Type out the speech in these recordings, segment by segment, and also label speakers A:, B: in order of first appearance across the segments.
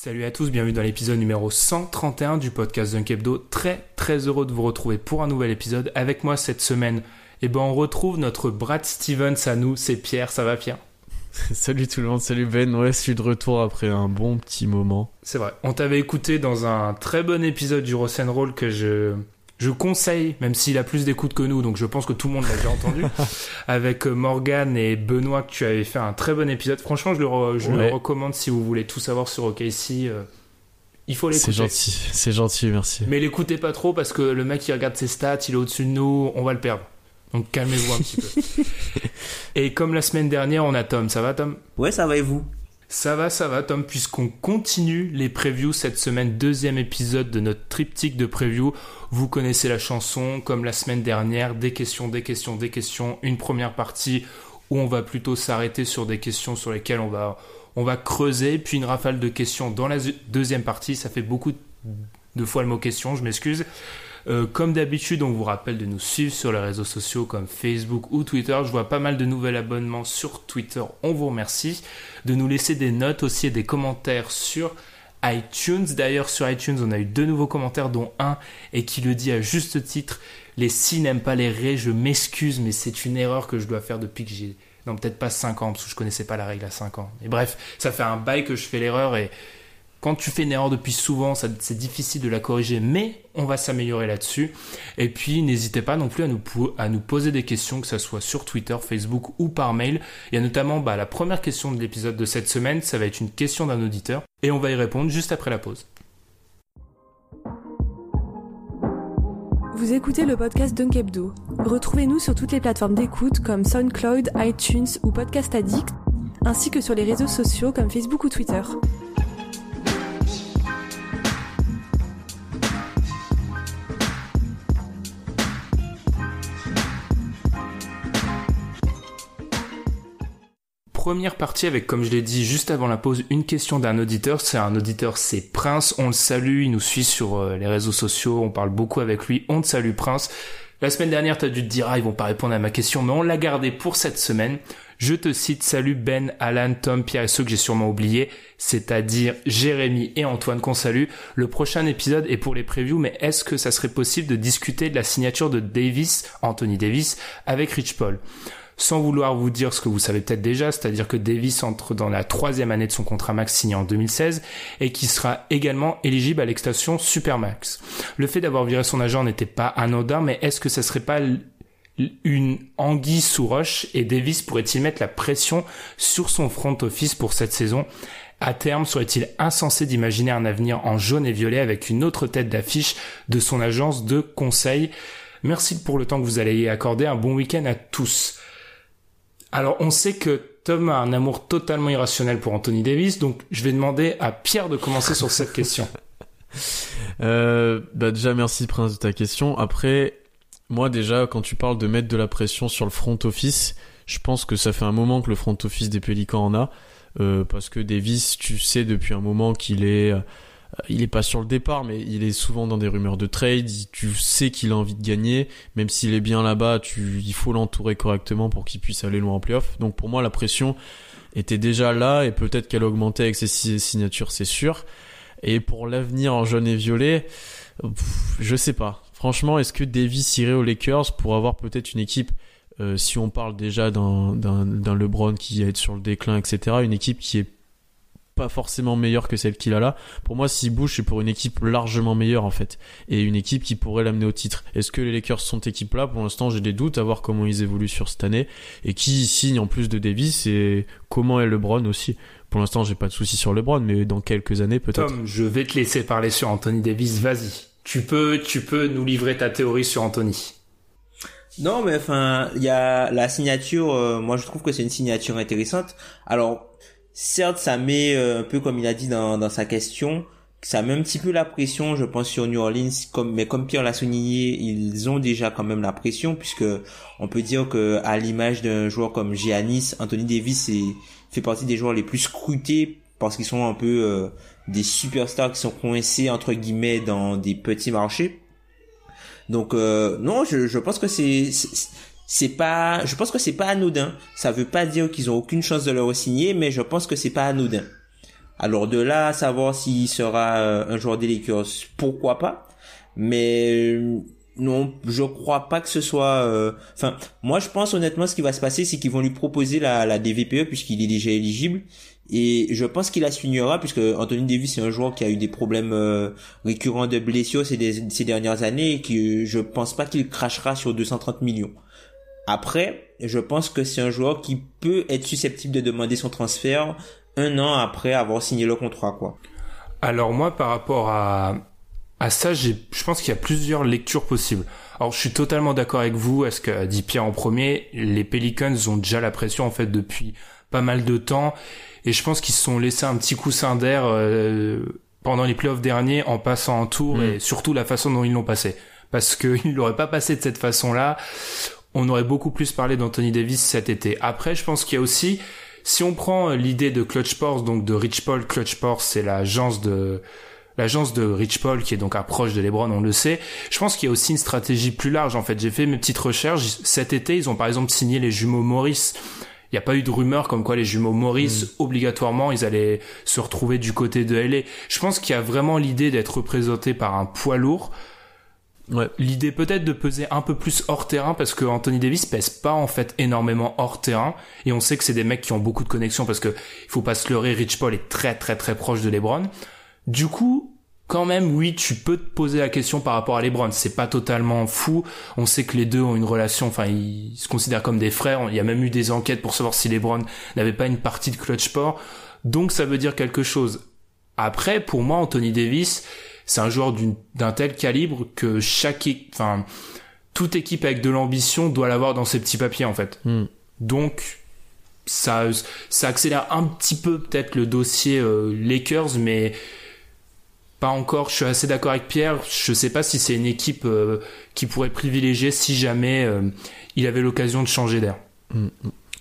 A: Salut à tous, bienvenue dans l'épisode numéro 131 du podcast Dunk Hebdo. Très très heureux de vous retrouver pour un nouvel épisode. Avec moi cette semaine, eh ben on retrouve notre Brad Stevens à nous, c'est Pierre, ça va Pierre
B: Salut tout le monde, salut Ben, ouais, je suis de retour après un bon petit moment.
A: C'est vrai, on t'avait écouté dans un très bon épisode du Roll que je, je conseille, même s'il a plus d'écoute que nous, donc je pense que tout le monde l'a déjà entendu, avec euh, Morgan et Benoît que tu avais fait un très bon épisode. Franchement, je le, re- je le recommande si vous voulez tout savoir sur OKC. euh, il faut l'écouter.
B: C'est gentil, c'est gentil, merci.
A: Mais l'écoutez pas trop parce que le mec il regarde ses stats, il est au-dessus de nous, on va le perdre. Donc calmez-vous un petit peu. Et comme la semaine dernière, on a Tom. Ça va Tom?
C: Ouais, ça va et vous?
A: Ça va, ça va Tom, puisqu'on continue les previews cette semaine, deuxième épisode de notre triptyque de preview. Vous connaissez la chanson, comme la semaine dernière, des questions, des questions, des questions. Une première partie où on va plutôt s'arrêter sur des questions sur lesquelles on va, on va creuser, puis une rafale de questions dans la deuxième partie. Ça fait beaucoup de fois le mot question, je m'excuse. Euh, comme d'habitude, on vous rappelle de nous suivre sur les réseaux sociaux comme Facebook ou Twitter. Je vois pas mal de nouveaux abonnements sur Twitter. On vous remercie. De nous laisser des notes aussi et des commentaires sur iTunes. D'ailleurs, sur iTunes, on a eu deux nouveaux commentaires, dont un et qui le dit à juste titre. Les si n'aiment pas les ré. Je m'excuse, mais c'est une erreur que je dois faire depuis que j'ai. Non, peut-être pas 5 ans, parce que je connaissais pas la règle à 5 ans. Et bref, ça fait un bail que je fais l'erreur et quand tu fais une erreur depuis souvent, c'est difficile de la corriger, mais on va s'améliorer là-dessus. Et puis, n'hésitez pas non plus à nous, poser des questions, que ce soit sur Twitter, Facebook ou par mail. Il y a notamment bah, la première question de l'épisode de cette semaine, ça va être une question d'un auditeur, et on va y répondre juste après la pause.
D: Vous écoutez le podcast Dunk Hebdo. Retrouvez-nous sur toutes les plateformes d'écoute comme SoundCloud, iTunes ou Podcast Addict, ainsi que sur les réseaux sociaux comme Facebook ou Twitter.
A: Première partie avec, comme je l'ai dit juste avant la pause, une question d'un auditeur. C'est un auditeur, c'est Prince. On le salue, il nous suit sur euh, les réseaux sociaux, on parle beaucoup avec lui. On te salue Prince. La semaine dernière, t'as dû te dire, ah, ils vont pas répondre à ma question, mais on l'a gardé pour cette semaine. Je te cite, salut Ben, Alan, Tom, Pierre et ceux que j'ai sûrement oubliés, c'est-à-dire Jérémy et Antoine qu'on salue. Le prochain épisode est pour les previews, mais est-ce que ça serait possible de discuter de la signature de Davis, Anthony Davis, avec Rich Paul? Sans vouloir vous dire ce que vous savez peut-être déjà, c'est-à-dire que Davis entre dans la troisième année de son contrat max signé en 2016 et qui sera également éligible à l'extension Supermax. Le fait d'avoir viré son agent n'était pas anodin, mais est-ce que ça serait pas une anguille sous roche et Davis pourrait-il mettre la pression sur son front office pour cette saison? À terme, serait-il insensé d'imaginer un avenir en jaune et violet avec une autre tête d'affiche de son agence de conseil? Merci pour le temps que vous allez y accorder. Un bon week-end à tous. Alors, on sait que Tom a un amour totalement irrationnel pour Anthony Davis, donc je vais demander à Pierre de commencer sur cette question.
B: Euh, bah déjà merci Prince de ta question. Après, moi déjà quand tu parles de mettre de la pression sur le front office, je pense que ça fait un moment que le front office des Pélicans en a, euh, parce que Davis, tu sais depuis un moment qu'il est, euh, il est pas sur le départ, mais il est souvent dans des rumeurs de trade. Tu sais qu'il a envie de gagner, même s'il est bien là-bas, tu, il faut l'entourer correctement pour qu'il puisse aller loin en playoff. Donc pour moi la pression était déjà là et peut-être qu'elle a augmenté avec ses si- signatures, c'est sûr. Et pour l'avenir en jaune et violet, je sais pas. Franchement, est-ce que Davis irait aux Lakers pour avoir peut-être une équipe, euh, si on parle déjà d'un, LeBron qui est sur le déclin, etc., une équipe qui est pas forcément meilleure que celle qu'il a là. Pour moi, s'il bouge, c'est pour une équipe largement meilleure en fait, et une équipe qui pourrait l'amener au titre. Est-ce que les Lakers sont équipe là? Pour l'instant, j'ai des doutes à voir comment ils évoluent sur cette année et qui signe en plus de Davis et comment est LeBron aussi? Pour l'instant, j'ai pas de soucis sur LeBron, mais dans quelques années peut-être.
A: Tom, je vais te laisser parler sur Anthony Davis. Vas-y, tu peux, tu peux nous livrer ta théorie sur Anthony.
C: Non, mais enfin, il y a la signature. euh, moi, je trouve que c'est une signature intéressante. Alors, certes, ça met euh, un peu comme il a dit dans, sa question, ça met un petit peu la pression, je pense, sur New Orleans. Comme, mais comme Pierre l'a souligné, ils ont déjà quand même la pression puisque on peut dire que à l'image d'un joueur comme Giannis, Anthony Davis est, fait partie des joueurs les plus scrutés parce qu'ils sont un peu euh, des superstars qui sont coincés entre guillemets dans des petits marchés. Donc euh, non, je pense que c'est c'est- pas je pense que c'est pas anodin. Ça veut pas dire qu'ils ont aucune chance de le signer, mais je pense que c'est pas anodin. Alors de là à savoir s'il sera euh, un joueur des pourquoi pas Mais euh, non, je crois pas que ce soit. euh, Enfin, moi je pense honnêtement ce qui va se passer, c'est qu'ils vont lui proposer la, la DVPE puisqu'il est déjà éligible. Et je pense qu'il la signera puisque Anthony Davis c'est un joueur qui a eu des problèmes euh, récurrents de blessures ces, ces dernières années et que je pense pas qu'il crachera sur 230 millions. Après, je pense que c'est un joueur qui peut être susceptible de demander son transfert un an après avoir signé le contrat, quoi.
A: Alors moi, par rapport à, à ça, j'ai, je pense qu'il y a plusieurs lectures possibles. Alors je suis totalement d'accord avec vous, à ce qu'a dit Pierre en premier, les Pelicans ont déjà la pression en fait depuis pas mal de temps, et je pense qu'ils se sont laissés un petit coussin d'air euh, pendant les playoffs derniers en passant en tour,
B: Mm.
A: et surtout la façon dont ils l'ont passé. Parce qu'ils l'auraient pas passé de cette façon-là, on aurait beaucoup plus parlé d'Anthony Davis cet été. Après, je pense qu'il y a aussi, si on prend euh, l'idée de Clutch Sports, donc de Rich Paul, Clutch Sports, c'est l'agence de l'agence de Rich Paul qui est donc un proche de LeBron, on le sait. Je pense qu'il y a aussi une stratégie plus large. En fait, j'ai fait mes petites recherches. Cet été, ils ont par exemple signé les jumeaux Morris. Il n'y a pas eu de rumeur comme quoi les jumeaux Morris, obligatoirement, ils allaient se retrouver du côté de LA. Je pense qu'il y a vraiment l'idée d'être représenté par un poids lourd.
B: Ouais.
A: L'idée peut-être de peser un peu plus hors terrain parce que Anthony Davis pèse pas en fait énormément hors terrain et on sait que c'est des mecs qui ont beaucoup de connexions parce que il faut pas se leurrer, Rich Paul est très très très proche de LeBron. Du coup, quand même, oui, tu peux te poser la question par rapport à LeBron. C'est pas totalement fou. On sait que les deux ont une relation, enfin, ils se considèrent comme des frères. Il y a même eu des enquêtes pour savoir si LeBron n'avait pas une partie de Clutch Sport. Donc ça veut dire quelque chose. Après, pour moi, Anthony Davis, c'est un joueur d'une- d'un tel calibre que chaque, enfin, toute équipe avec de l'ambition doit l'avoir dans ses petits papiers, en fait.
B: Hmm.
A: Donc, ça, ça accélère un petit peu peut-être le dossier euh, Lakers, mais pas encore. Je suis assez d'accord avec Pierre. Je sais pas si c'est une équipe euh, qui pourrait privilégier si jamais euh, il avait l'occasion de changer d'air.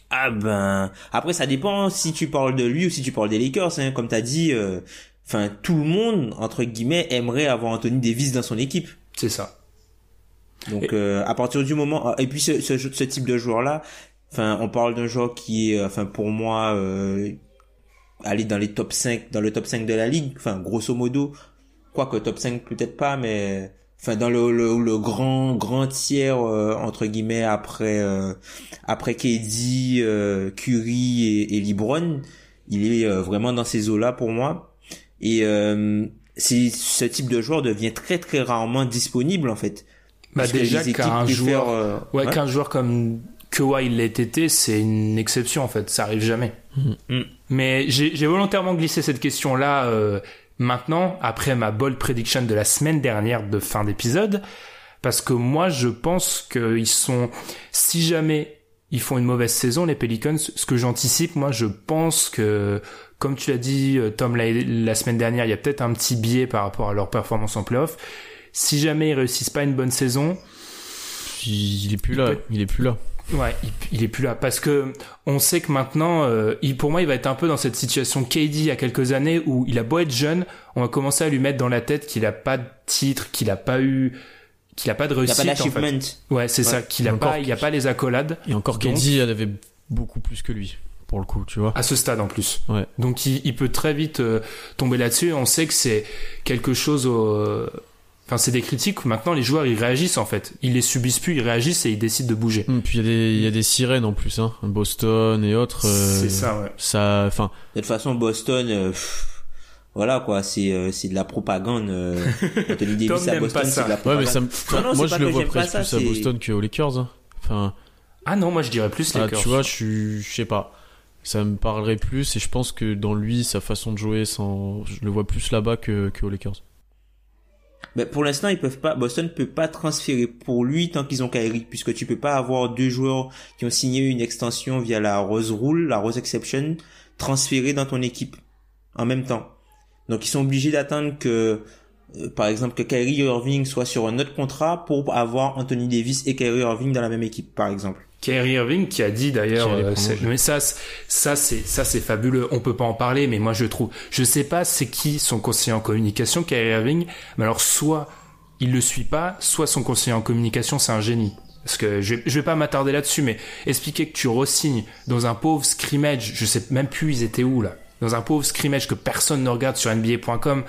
C: Ah ben, après ça dépend si tu parles de lui ou si tu parles des Lakers, hein. Comme t'as dit, euh, enfin tout le monde entre guillemets aimerait avoir Anthony Davis dans son équipe.
A: C'est ça.
C: Donc euh, à partir du moment et puis ce, ce, ce type de joueur là, enfin on parle d'un joueur qui est, enfin pour moi, euh, aller dans les top 5, dans le top 5 de la ligue, enfin grosso modo, quoique top 5 peut-être pas, mais enfin dans le, le, le grand grand tiers euh, entre guillemets après euh, après KD, euh, Curry et, et LeBron, il est euh, vraiment dans ces eaux là pour moi et euh, ce type de joueur devient très très rarement disponible en fait.
A: Bah déjà qu'un joueur,
C: euh,
A: ouais,
C: ouais.
A: qu'un joueur comme Kawhi l'ait été, c'est une exception en fait. Ça arrive jamais.
C: Mm.
A: Mais j'ai j'ai volontairement glissé cette question-là euh, maintenant, après ma bold prediction de la semaine dernière de fin d'épisode, parce que moi je pense qu'ils sont, si jamais ils font une mauvaise saison, les Pelicans, ce que j'anticipe, moi je pense que, comme tu l'as dit euh, Tom la, la semaine dernière, il y a peut-être un petit biais par rapport à leur performance en playoff. Si jamais ils réussissent pas une bonne saison,
B: Il est plus là.
A: peut-
B: Il est plus là.
A: Ouais, il, il est plus là parce que on sait que maintenant, euh, il, pour moi, il va être un peu dans cette situation KD il y a quelques années où il a beau être jeune, on va commencer à lui mettre dans la tête qu'il a pas de titre, qu'il a pas eu, qu'il a pas de
C: Il a
A: réussite.
C: pas
A: en fait. Ouais, c'est ça, qu'il a
B: Encore
A: pas, il y a pas les accolades.
B: Et encore
A: Donc-
B: KD, elle avait beaucoup plus que lui. Pour le coup, tu vois.
A: À ce stade en plus.
B: Ouais.
A: Donc il, il peut très vite euh, tomber là-dessus. On sait que c'est quelque chose. Au... Enfin, c'est des critiques. où Maintenant, les joueurs ils réagissent en fait. Ils les subissent plus, ils réagissent et ils décident de bouger.
B: Hum, Puis il y, a des- il y a des sirènes en plus, hein. Boston et autres. euh,
A: C'est ça, ouais.
B: Ça, enfin,
C: De toute façon, Boston, euh, pff, voilà quoi, c'est euh, c'est de la propagande. Anthony
A: Tom
C: Davis à
A: n'aime
C: Boston,
A: pas
C: c'est de la
A: ça.
B: ouais, mais
C: propagande.
B: ça me,
C: Non, non,
B: moi je le vois presque
C: ça,
B: plus à Boston qu'aux Lakers. hein. Enfin,
A: Ah non, moi je dirais plus les
B: ah,
A: Lakers.
B: tu vois, je suis, je sais pas. Ça me parlerait plus et je pense que dans lui, sa façon de jouer, sans, je le vois plus là-bas que, que aux Lakers.
C: Pour l'instant, ils peuvent pas. Boston peut pas transférer pour lui tant qu'ils ont Kyrie, puisque tu peux pas avoir deux joueurs qui ont signé une extension via la Rose Rule, la Rose Exception, transférés dans ton équipe en même temps. Donc ils sont obligés d'attendre que, euh, par exemple, que Kyrie Irving soit sur un autre contrat pour avoir Anthony Davis et Kyrie Irving dans la même équipe, par exemple.
A: Kyrie Irving qui a dit d'ailleurs, euh, mais ça, c'est- ça c'est ça c'est fabuleux. On peut pas en parler, mais moi je trouve, je sais pas c'est qui son conseiller en communication, Kyrie Irving. Mais alors soit il le suit pas, soit son conseiller en communication c'est un génie. Parce que je, je vais pas m'attarder là-dessus, mais expliquer que tu re-signes dans un pauvre scrimmage, je sais même plus ils étaient où là, dans un pauvre scrimmage que personne ne regarde sur NBA.com.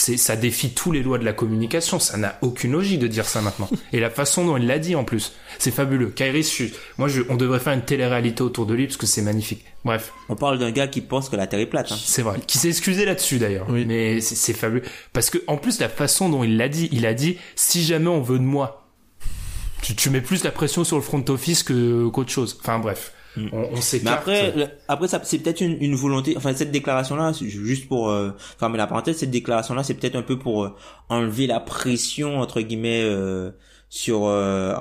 A: C'est, ça défie tous les lois de la communication. Ça n'a aucune logique de dire ça maintenant. Et la façon dont il l'a dit en plus, c'est fabuleux. Kyrie, je moi, je, on devrait faire une télé-réalité autour de lui parce que c'est magnifique. Bref,
C: On parle d'un gars qui pense que la Terre est plate. Hein.
A: c'est vrai. Qui s'est excusé là-dessus d'ailleurs.
B: Oui.
A: Mais c'est, c'est fabuleux parce que en plus la façon dont il l'a dit, il a dit si jamais on veut de moi. Tu, tu mets plus la pression sur le front office que qu'autre chose. Enfin bref, on, on
C: Mais
A: s'écarte.
C: après, le- après ça, c'est peut-être une, une volonté. Enfin, cette déclaration-là, juste pour euh, fermer la parenthèse, cette déclaration-là, c'est peut-être un peu pour euh, enlever la pression entre guillemets euh, sur euh,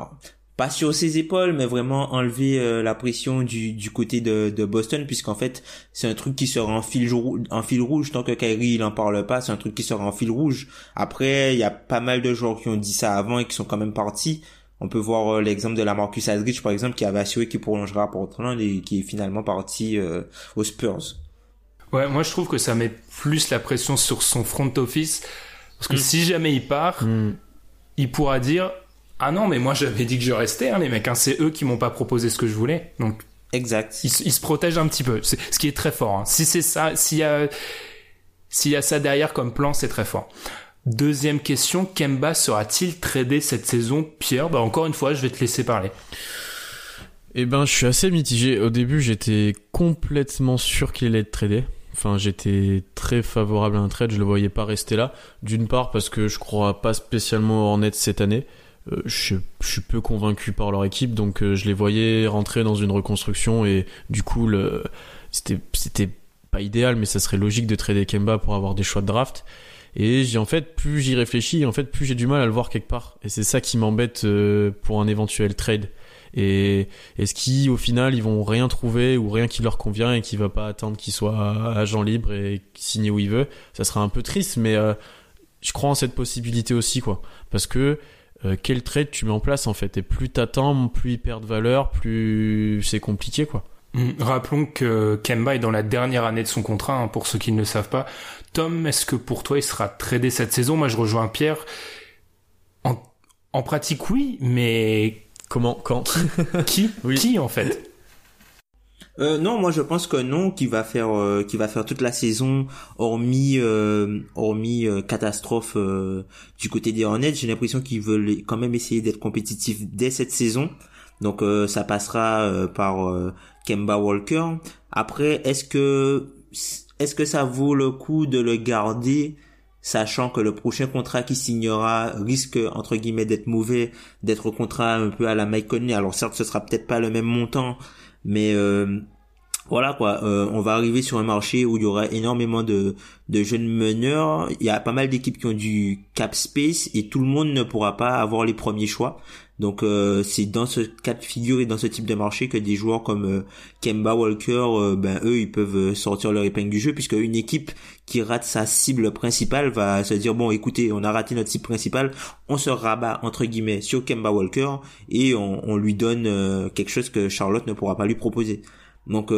C: pas sur ses épaules, mais vraiment enlever euh, la pression du, du côté de, de Boston, puisqu'en fait, c'est un truc qui sera en fil, en fil rouge. Tant que Kyrie il en parle pas, c'est un truc qui sera en fil rouge. Après, il y a pas mal de joueurs qui ont dit ça avant et qui sont quand même partis. On peut voir euh, l'exemple de la Marcus Aldridge par exemple qui avait assuré qu'il prolongera à Portland et qui est finalement parti euh, aux Spurs.
A: Ouais, moi je trouve que ça met plus la pression sur son front office parce que
C: Mm.
A: si jamais il part,
B: Hmm.
A: il pourra dire ah non mais moi j'avais dit que je restais hein, les mecs hein, c'est eux qui m'ont pas proposé ce que je voulais donc
C: Exact.
A: il, se- il se protège un petit peu c'est ce qui est très fort hein. si c'est ça s'il y a s'il y a ça derrière comme plan c'est très fort deuxième question Kemba sera-t-il tradé cette saison? Pierre bah encore une fois je vais te laisser parler
B: Eh ben, je suis assez mitigé. Au début, j'étais complètement sûr qu'il allait être tradé. Enfin, j'étais très favorable à un trade. Je le voyais pas rester là. D'une part parce que je crois pas spécialement Hornets cette année. Euh, je, suis peu convaincu par leur équipe, donc euh, je les voyais rentrer dans une reconstruction et du coup, c'était pas idéal, mais ça serait logique de trader Kemba pour avoir des choix de draft. Et j'ai en fait, plus j'y réfléchis, en fait, plus j'ai du mal à le voir quelque part. Et c'est ça qui m'embête euh, pour un éventuel trade. Et est-ce qu'ils, au final, ils vont rien trouver ou rien qui leur convient et qui va pas attendre qu'il soit agent libre et signer où il veut Ça sera un peu triste, mais euh, je crois en cette possibilité aussi, quoi. Parce que euh, quel trade tu mets en place en fait? Et plus t'attends, plus il perd de valeur, plus c'est compliqué, quoi.
A: Hum, Rappelons que Kemba est dans la dernière année de son contrat, hein, pour ceux qui ne le savent pas. Tom, est-ce que pour toi il sera tradé cette saison? Moi je rejoins Pierre. En, en pratique oui, mais
B: Comment Quand?
A: qui
B: Oui.
A: Qui en fait?
C: Euh, non, moi je pense que non, qui va faire, euh, qui va faire toute la saison, hormis, euh, hormis euh, catastrophe euh, du côté des Hornets. J'ai l'impression qu'ils veulent quand même essayer d'être compétitifs dès cette saison. Donc euh, ça passera euh, par euh, Kemba Walker. Après, est-ce que, est-ce que ça vaut le coup de le garder? sachant que le prochain contrat qu'il signera risque entre guillemets d'être mauvais, d'être contrat un peu à la Mike. Alors certes, ce sera peut-être pas le même montant, mais voilà quoi, on va arriver sur un marché où il y aura énormément de, de jeunes meneurs. Il y a pas mal d'équipes qui ont du cap space et tout le monde ne pourra pas avoir les premiers choix. Donc euh, c'est dans ce cas de figure et dans ce type de marché que des joueurs comme euh, Kemba Walker, euh, ben eux ils peuvent euh, sortir leur épingle du jeu puisque une équipe qui rate sa cible principale va se dire bon écoutez on a raté notre cible principale, on se rabat entre guillemets sur Kemba Walker et on, on lui donne euh, quelque chose que Charlotte ne pourra pas lui proposer. Donc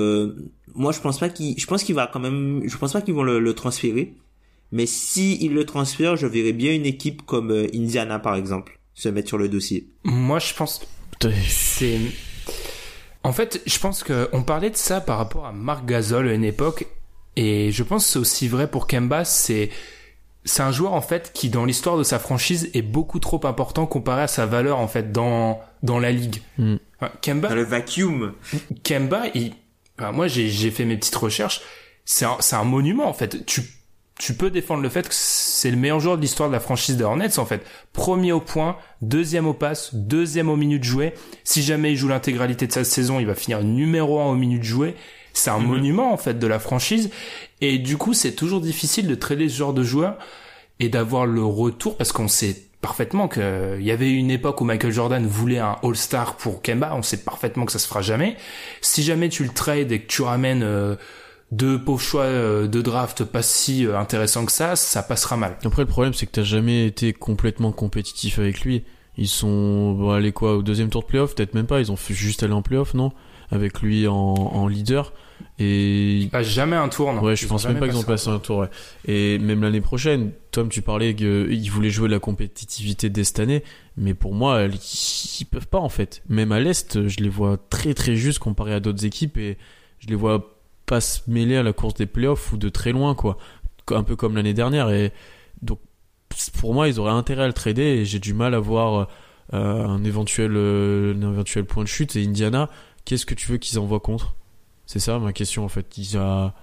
C: moi je pense pas qu'il je pense qu'il va quand même je pense pas qu'ils vont le, le transférer mais si le transfèrent, je verrais bien une équipe comme Indiana par exemple se mettre sur le dossier.
A: Moi je pense c'est En fait, je pense qu'on parlait de ça par rapport à Marc Gasol à une époque, et je pense que c'est aussi vrai pour Kemba, c'est c'est un joueur en fait qui dans l'histoire de sa franchise est beaucoup trop important comparé à sa valeur en fait dans dans la ligue.
B: Mm.
A: Enfin, Kemba,
C: Dans le vacuum.
A: Kemba, il, enfin, moi j'ai fait mes petites recherches, c'est un c'est un monument en fait. Tu tu peux défendre le fait que c'est le meilleur joueur de l'histoire de la franchise des Hornets en fait. Premier au point, deuxième au pass, deuxième aux minutes jouées. Si jamais il joue l'intégralité de sa saison, il va finir numéro un aux minutes jouées. C'est un
C: Mhm.
A: monument en fait de la franchise et du coup c'est toujours difficile de trader ce genre de joueur et d'avoir le retour parce qu'on sait parfaitement que il y avait une époque où Michael Jordan voulait un All-Star pour Kemba, on sait parfaitement que ça se fera jamais. Si jamais tu le trades et que tu ramènes euh, deux pauvres choix euh, de draft pas si euh, intéressants que ça, ça passera mal.
B: Après, le problème, c'est que t'as jamais été complètement compétitif avec lui. Ils sont bon, allés quoi au deuxième tour de playoff, peut-être même pas. Ils ont juste aller en playoff, non? Avec lui en, en leader. Et
A: Pas jamais un tour, non.
B: ouais, je
A: Ils
B: pense même pas qu'ils ont
A: passé
B: passé un tour. Ouais. Et même l'année prochaine, Tom, tu parlais qu'ils voulaient jouer la compétitivité dès cette année, mais pour moi, ils peuvent pas en fait. Même à l'est, je les vois très très juste comparé à d'autres équipes et je les vois pas se mêler à la course des playoffs ou de très loin quoi. Un peu comme l'année dernière et donc pour moi, ils auraient intérêt à le trader et j'ai du mal à voir euh, un éventuel euh, un éventuel point de chute et Indiana, qu'est-ce que tu veux qu'ils envoient contre? C'est ça ma question en fait. Il y a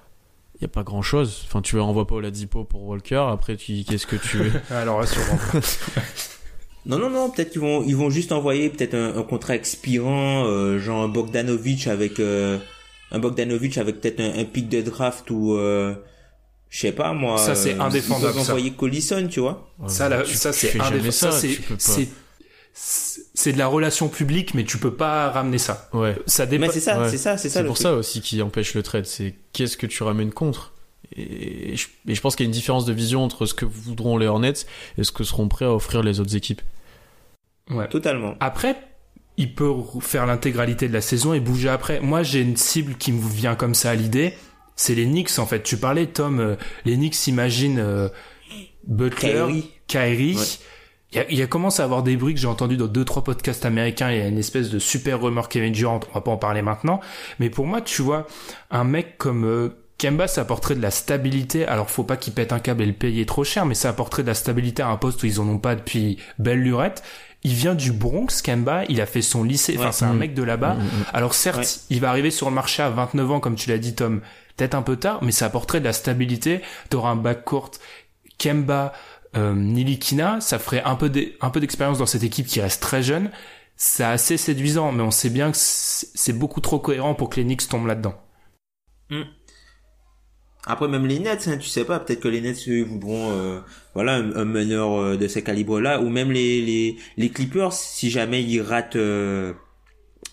B: y a pas grand chose. Enfin, tu envoies pas Oladipo pour Walker. Après, tu qu'est-ce que tu veux?
A: Alors là, sûrement pas.
C: Non, non, non, peut-être qu'ils vont, ils vont juste envoyer peut-être un, un contrat expirant, euh, genre Bogdanovic avec, euh, un Bogdanovic avec peut-être un, un pic de draft ou, euh, je sais pas moi.
A: Ça, c'est
C: euh,
A: indéfendable,
C: Ils envoyer Collison, tu vois.
A: ça, là,
B: Tu-
A: ça c'est
B: fais jamais
A: indéfendable. Ça,
B: ça,
A: c'est de la relation publique, mais tu peux pas ramener ça.
B: Ouais.
A: Ça
C: Mais
A: dépend.
C: c'est ça,
B: Ouais.
C: c'est ça, c'est ça.
B: C'est pour
C: truc.
B: ça aussi qui empêche le trade. C'est qu'est-ce que tu ramènes contre et je, et je pense qu'il y a une différence de vision entre ce que voudront les Hornets et ce que seront prêts à offrir les autres équipes.
A: Ouais.
C: Totalement.
A: Après, il peut faire l'intégralité de la saison et bouger après. Moi, j'ai une cible qui me vient comme ça à l'idée. C'est les Knicks, en fait. Tu parlais, Tom, euh, les Knicks imaginent euh, Butler,
C: Kyrie. Ouais.
A: Il y, a, il y a commencé à avoir des bruits que j'ai entendus dans deux trois podcasts américains. Il y a une espèce de super rumeur Kevin Durant. On va pas en parler maintenant. Mais pour moi, tu vois, un mec comme euh, Kemba, ça apporterait de la stabilité. Alors, faut pas qu'il pète un câble et le payer trop cher, mais ça apporterait de la stabilité à un poste où ils en ont pas depuis belle lurette. Il vient du Bronx, Kemba. Il a fait son lycée. Enfin,
C: Ouais.
A: c'est un mec de là-bas.
B: Mm, mm, mm.
A: Alors certes,
C: Ouais.
A: il va arriver sur le marché à 29 ans, comme tu l'as dit Tom, peut-être un peu tard, mais ça apporterait de la stabilité. T'auras un backcourt Kemba, euh, Nilikina, ça ferait un peu d'expérience dans cette équipe qui reste très jeune. C'est assez séduisant, mais on sait bien que c'est c'est beaucoup trop cohérent pour que les Knicks tombent là-dedans.
C: Après même les Nets, hein, tu sais pas, peut-être que les Nets eux, voudront euh, voilà un, un meneur euh, de ce calibre-là, ou même les, les les Clippers si jamais ils ratent euh,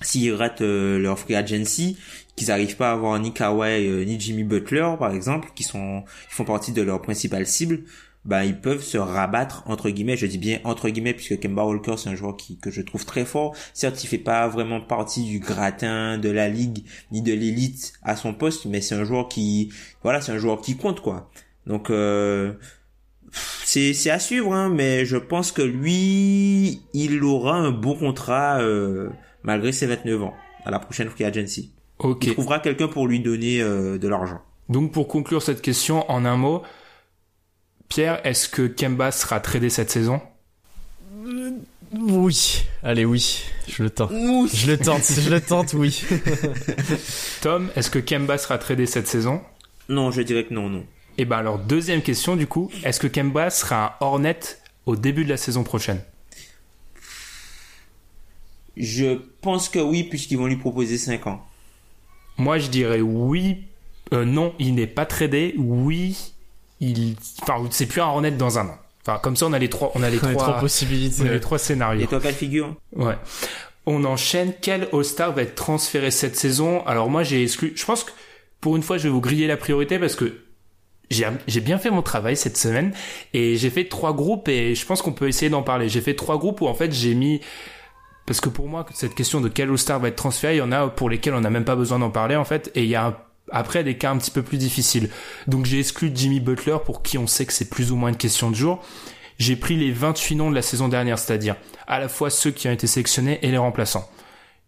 C: s'ils ratent euh, leur free agency, qu'ils arrivent pas à avoir ni Kawhi euh, ni Jimmy Butler par exemple, qui sont qui font partie de leur principale cible, bah ils peuvent se rabattre entre guillemets, je dis bien entre guillemets puisque Kemba Walker c'est un joueur qui que je trouve très fort. Certes, il fait pas vraiment partie du gratin de la ligue ni de l'élite à son poste, mais c'est un joueur qui voilà, c'est un joueur qui compte quoi. Donc euh, c'est c'est à suivre hein, mais je pense que lui, il aura un bon contrat euh, malgré ses 29 ans à la prochaine free agency.
A: Ok.
C: Il trouvera quelqu'un pour lui donner euh, de l'argent.
A: Donc pour conclure cette question en un mot, Pierre, est-ce que Kemba sera tradé cette saison?
B: Oui. Allez, oui. Je le tente. Je le tente. je le tente, oui.
A: Tom, est-ce que Kemba sera tradé cette saison?
C: Non, je dirais que non, non.
A: Et ben alors deuxième question du coup, est-ce que Kemba sera un Hornet au début de la saison prochaine?
C: Je pense que oui, puisqu'ils vont lui proposer 5 ans.
A: Moi, je dirais oui. Euh, non, il n'est pas tradé. Oui, il. Enfin, c'est plus un Hornet dans un an. Enfin, comme ça, on a les trois. On a les
B: On
A: trois.
B: trois possibilités.
A: on a les trois
C: Et
A: scénarios.
C: toi, quelle figure
A: Ouais. On enchaîne. Quel All-Star va être transféré cette saison? Alors moi, j'ai exclu. Je pense que pour une fois, je vais vous griller la priorité parce que j'ai j'ai bien fait mon travail cette semaine et j'ai fait trois groupes et je pense qu'on peut essayer d'en parler. J'ai fait trois groupes où en fait j'ai mis parce que pour moi cette question de quel All-Star va être transféré, il y en a pour lesquels on n'a même pas besoin d'en parler en fait et il y a un- après des cas un petit peu plus difficiles. Donc j'ai exclu Jimmy Butler pour qui on sait que c'est plus ou moins une question de jour. J'ai pris les 28 noms de la saison dernière, c'est-à-dire à la fois ceux qui ont été sélectionnés et les remplaçants.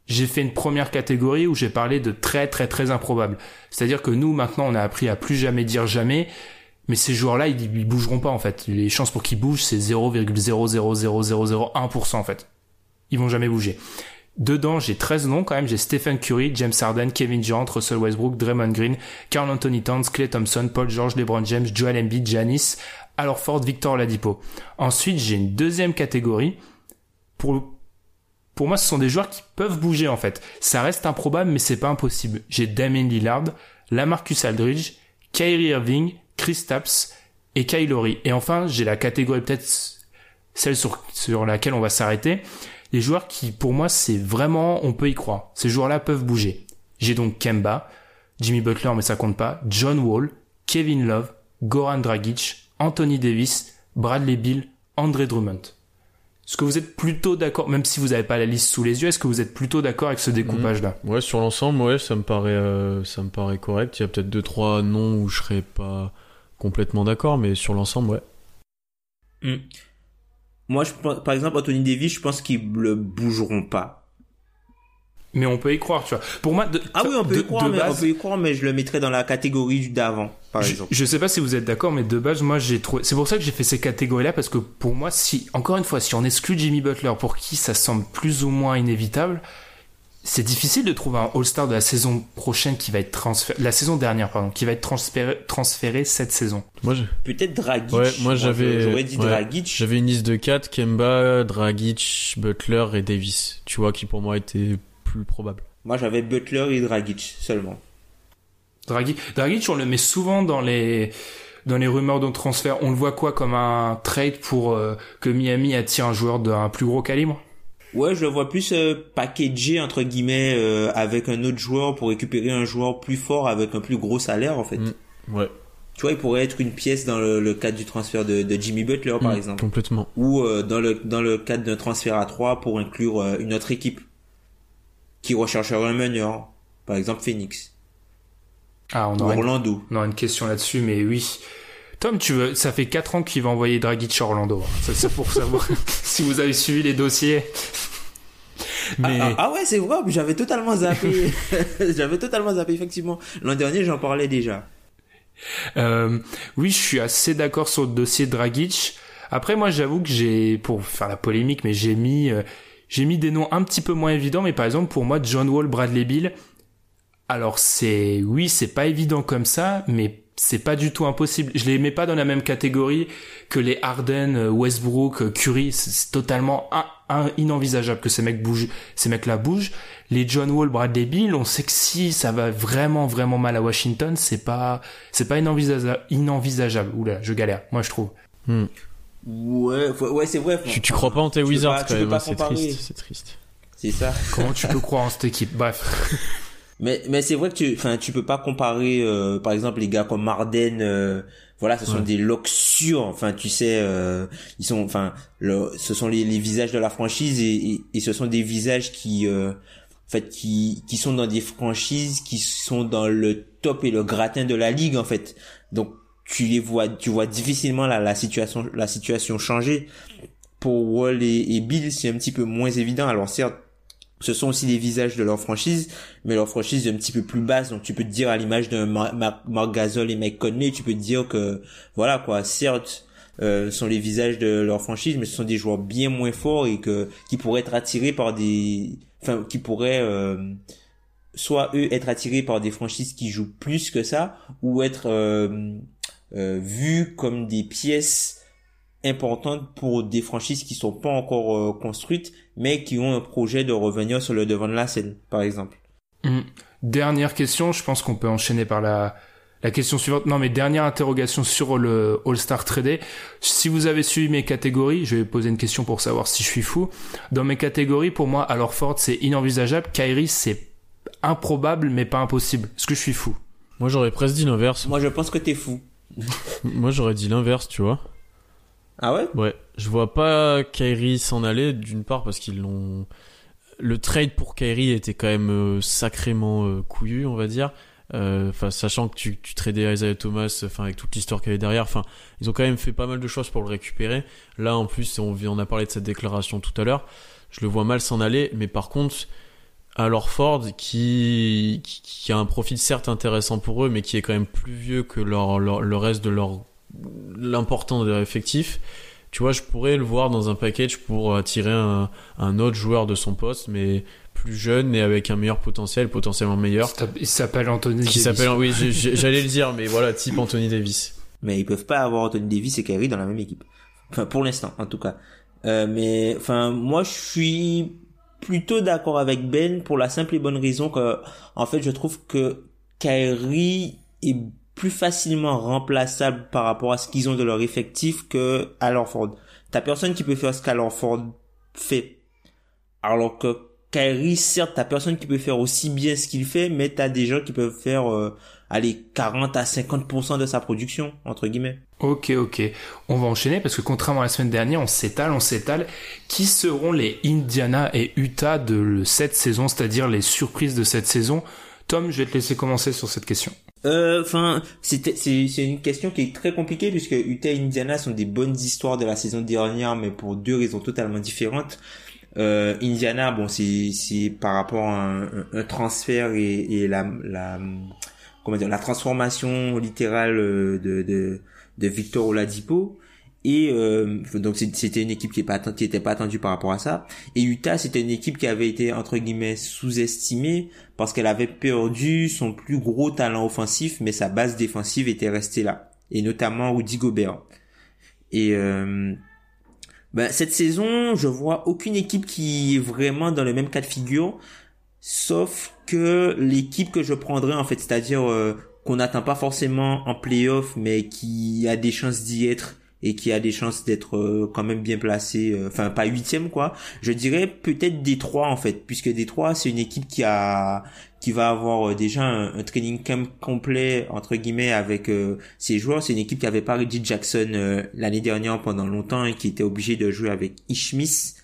A: j'ai fait une première catégorie où j'ai parlé de très très très improbable. C'est-à-dire que nous maintenant on a appris à plus jamais dire jamais, mais ces joueurs-là ils, ils bougeront pas en fait. Les chances pour qu'ils bougent c'est 0,00001% en fait. Ils vont jamais bouger. Dedans, j'ai 13 noms quand même. J'ai Stephen Curry, James Harden, Kevin Durant, Russell Westbrook, Draymond Green, Carl Anthony Towns, Clay Thompson, Paul George, LeBron James, Joel Embiid, Giannis, alors Ford, Victor Ladipo. Ensuite, j'ai une deuxième catégorie. Pour, pour moi, ce sont des joueurs qui peuvent bouger, en fait. Ça reste improbable, mais c'est pas impossible. J'ai Damien Lillard, Lamarcus Aldridge, Kyrie Irving, Chris Tapps et Kyle Et enfin, j'ai la catégorie peut-être celle sur, sur laquelle on va s'arrêter. Les joueurs qui, pour moi, c'est vraiment, on peut y croire. Ces joueurs-là peuvent bouger. J'ai donc Kemba, Jimmy Butler, mais ça compte pas, John Wall, Kevin Love, Goran Dragic, Anthony Davis, Bradley Bill, André Drummond. Est-ce que vous êtes plutôt d'accord, même si vous n'avez pas la liste sous les yeux, est-ce que vous êtes plutôt d'accord avec ce découpage-là?
B: Ouais, sur l'ensemble, ouais, ça me paraît, euh, ça me paraît correct. Il y a peut-être deux trois noms où je serais pas complètement d'accord, mais sur l'ensemble, ouais.
C: Hmm. Moi, je pense, par exemple, Anthony Davis, je pense qu'ils ne bougeront pas.
A: Mais on peut y croire, tu vois. Pour moi, de,
C: ah oui, on peut,
A: de,
C: y croire, mais,
A: base,
C: on peut y croire, mais je le mettrais dans la catégorie d'avant, par
A: je,
C: exemple.
A: je sais pas si vous êtes d'accord, mais de base, moi, j'ai trouvé. C'est pour ça que j'ai fait ces catégories-là, parce que pour moi, si, encore une fois, si on exclut Jimmy Butler, pour qui ça semble plus ou moins inévitable, c'est difficile de trouver un All-Star de la saison prochaine qui va être transféré, la saison dernière, pardon, qui va être transféré, transféré cette saison.
B: Moi, je...
C: Peut-être Dragic.
B: Ouais, moi j'avais.
C: J'aurais dit
B: ouais,
C: Dragic.
B: J'avais une liste de 4, Kemba, Dragic, Butler et Davis. Tu vois, qui pour moi était plus probable.
C: Moi j'avais Butler et Dragic seulement.
A: Dragic, Dragic, on le met souvent dans les dans les rumeurs de transfert. On le voit quoi comme un trade pour euh, que Miami attire un joueur d'un plus gros calibre?
C: Ouais, je le vois plus euh, packagé entre guillemets euh, avec un autre joueur pour récupérer un joueur plus fort avec un plus gros salaire en fait.
B: Mm, ouais.
C: Tu vois, il pourrait être une pièce dans le, le cadre du transfert de, de Jimmy Butler par
B: Mm,
C: exemple,
B: Complètement.
C: ou euh, dans le dans le cadre d'un transfert à 3 pour inclure euh, une autre équipe qui rechercherait un meneur, par exemple Phoenix
A: Ah, on
C: ou
A: aurait, une,
C: Orlando.
A: on aurait une question là-dessus, mais oui. Tom, tu veux, ça fait 4 ans qu'il va envoyer Dragic à Orlando. Ça, C'est pour savoir si vous avez suivi les dossiers. Mais
C: Ah, ah, ah ouais, c'est vrai, j'avais totalement zappé. j'avais totalement zappé effectivement. L'an dernier, j'en parlais déjà.
A: Euh, oui, je suis assez d'accord sur le dossier Dragic. Après, moi, j'avoue que j'ai, pour faire la polémique, mais j'ai mis, euh, j'ai mis des noms un petit peu moins évidents. Mais par exemple, pour moi, John Wall, Bradley Bill. Alors c'est, oui, c'est pas évident comme ça, mais c'est pas du tout impossible. Je les mets pas dans la même catégorie que les Harden, euh, Westbrook, euh, Curry. C'est totalement un, un- inenvisageable que ces mecs bougent, ces mecs-là bougent. Les John Wall, Bradley Bill, on sait que si ça va vraiment vraiment mal à Washington, c'est pas c'est pas inenvisageable. inenvisageable. Oula, je galère. Moi, je trouve.
B: Hmm.
C: Ouais, faut- ouais, c'est vrai.
B: Tu, tu crois pas en tes
C: tu peux
B: Wizards
C: pas-
B: quand même, hein, c'est triste, c'est triste.
C: C'est ça.
A: Comment tu peux croire en cette équipe? Bref.
C: Mais mais c'est vrai que tu enfin tu peux pas comparer euh, par exemple les gars comme Marden euh, voilà, ce sont
B: Ouais.
C: des locks sûrs, enfin tu sais euh, ils sont enfin le, ce sont les, les visages de la franchise et, et, et ce sont des visages qui euh, en fait qui qui sont dans des franchises qui sont dans le top et le gratin de la ligue en fait. Donc tu les vois tu vois difficilement la, la situation la situation changer. Pour Wall et, et Bill, c'est un petit peu moins évident. Alors certes ce sont aussi les visages de leur franchise, mais leur franchise est un petit peu plus basse, donc tu peux te dire à l'image d'un Mar- Mar- Mark Gasol et Mike Conley, tu peux te dire que voilà quoi, certes euh, sont les visages de leur franchise, mais ce sont des joueurs bien moins forts et que qui pourraient être attirés par des, enfin qui pourraient euh, soit eux être attirés par des franchises qui jouent plus que ça, ou être euh, euh, vus comme des pièces importantes pour des franchises qui sont pas encore euh, construites, mais qui ont un projet de revenir sur le devant de la scène, par exemple.
A: Hmm. Dernière question, je pense qu'on peut enchaîner par la, la question suivante. Non, mais dernière interrogation sur le All-Star Tradé. Si vous avez suivi mes catégories, je vais poser une question pour savoir si je suis fou. Dans mes catégories, pour moi, alors Ford, c'est inenvisageable. Kyrie, c'est improbable, mais pas impossible. Est-ce que je suis fou?
B: Moi j'aurais presque dit l'inverse.
C: Moi, je pense que t'es fou.
B: Moi j'aurais dit l'inverse, tu vois.
C: Ah ouais?
B: Ouais, je vois pas Kyrie s'en aller d'une part parce qu'ils l'ont. Le trade pour Kyrie était quand même euh, sacrément euh, couillu, on va dire. Euh, Enfin, sachant que tu, tu tradais Isaiah Thomas, enfin avec toute l'histoire qu'il y avait derrière. Enfin, ils ont quand même fait pas mal de choses pour le récupérer. Là, en plus, on, on a parlé de cette déclaration tout à l'heure. Je le vois mal s'en aller, mais par contre, à Ford qui, qui, qui a un profil certes intéressant pour eux, mais qui est quand même plus vieux que leur, leur le reste de leur l'important de leur effectif. Tu vois, je pourrais le voir dans un package pour attirer un, un autre joueur de son poste, mais plus jeune et avec un meilleur potentiel, potentiellement meilleur.
A: Il s'appelle Anthony
B: Qui
A: Davis.
B: s'appelle, oui, j'allais le dire, mais voilà, type Anthony Davis.
C: mais ils peuvent pas avoir Anthony Davis et Kyrie dans la même équipe. Enfin, pour l'instant, en tout cas. Euh, mais, enfin, moi, je suis plutôt d'accord avec Ben pour la simple et bonne raison que, en fait, je trouve que Kyrie est plus facilement remplaçable par rapport à ce qu'ils ont de leur effectif que Al. T'as personne qui peut faire ce qu'Al fait. Alors que Kyrie, certes, t'as personne qui peut faire aussi bien ce qu'il fait, mais t'as des gens qui peuvent faire, euh, allez, 40 à 50% de sa production, entre guillemets.
A: Ok, ok. On va enchaîner parce que contrairement à la semaine dernière, on s'étale, on s'étale. Qui seront les Indiana et Utah de cette saison, c'est-à-dire les surprises de cette saison? Tom, je vais te laisser commencer sur cette question.
C: Euh, Enfin, c'était c'est une question qui est très compliquée puisque Utah et Indiana sont des bonnes histoires de la saison dernière, mais pour deux raisons totalement différentes. Euh, Indiana, bon, c'est par rapport à un transfert et, et la la comment dire la transformation littérale euh, de de de Victor Oladipo. Et euh, donc c'était une équipe qui est pas qui était pas attendue par rapport à ça. Et Utah, c'était une équipe qui avait été entre guillemets sous-estimée parce qu'elle avait perdu son plus gros talent offensif, mais sa base défensive était restée là, et notamment Rudy Gobert. Et euh, ben, cette saison, je vois aucune équipe qui est vraiment dans le même cas de figure, sauf que l'équipe que je prendrais en fait, c'est-à-dire euh, qu'on n'attend pas forcément en playoff, mais qui a des chances d'y être et qui a des chances d'être euh, quand même bien placé, euh, enfin pas huitième quoi. Je dirais peut-être Détroit en fait, puisque Détroit c'est une équipe qui a qui va avoir euh, déjà un, un training camp complet entre guillemets avec euh, ses joueurs. C'est une équipe qui avait pas Reggie Jackson euh, l'année dernière pendant longtemps et qui était obligé de jouer avec Ishmis.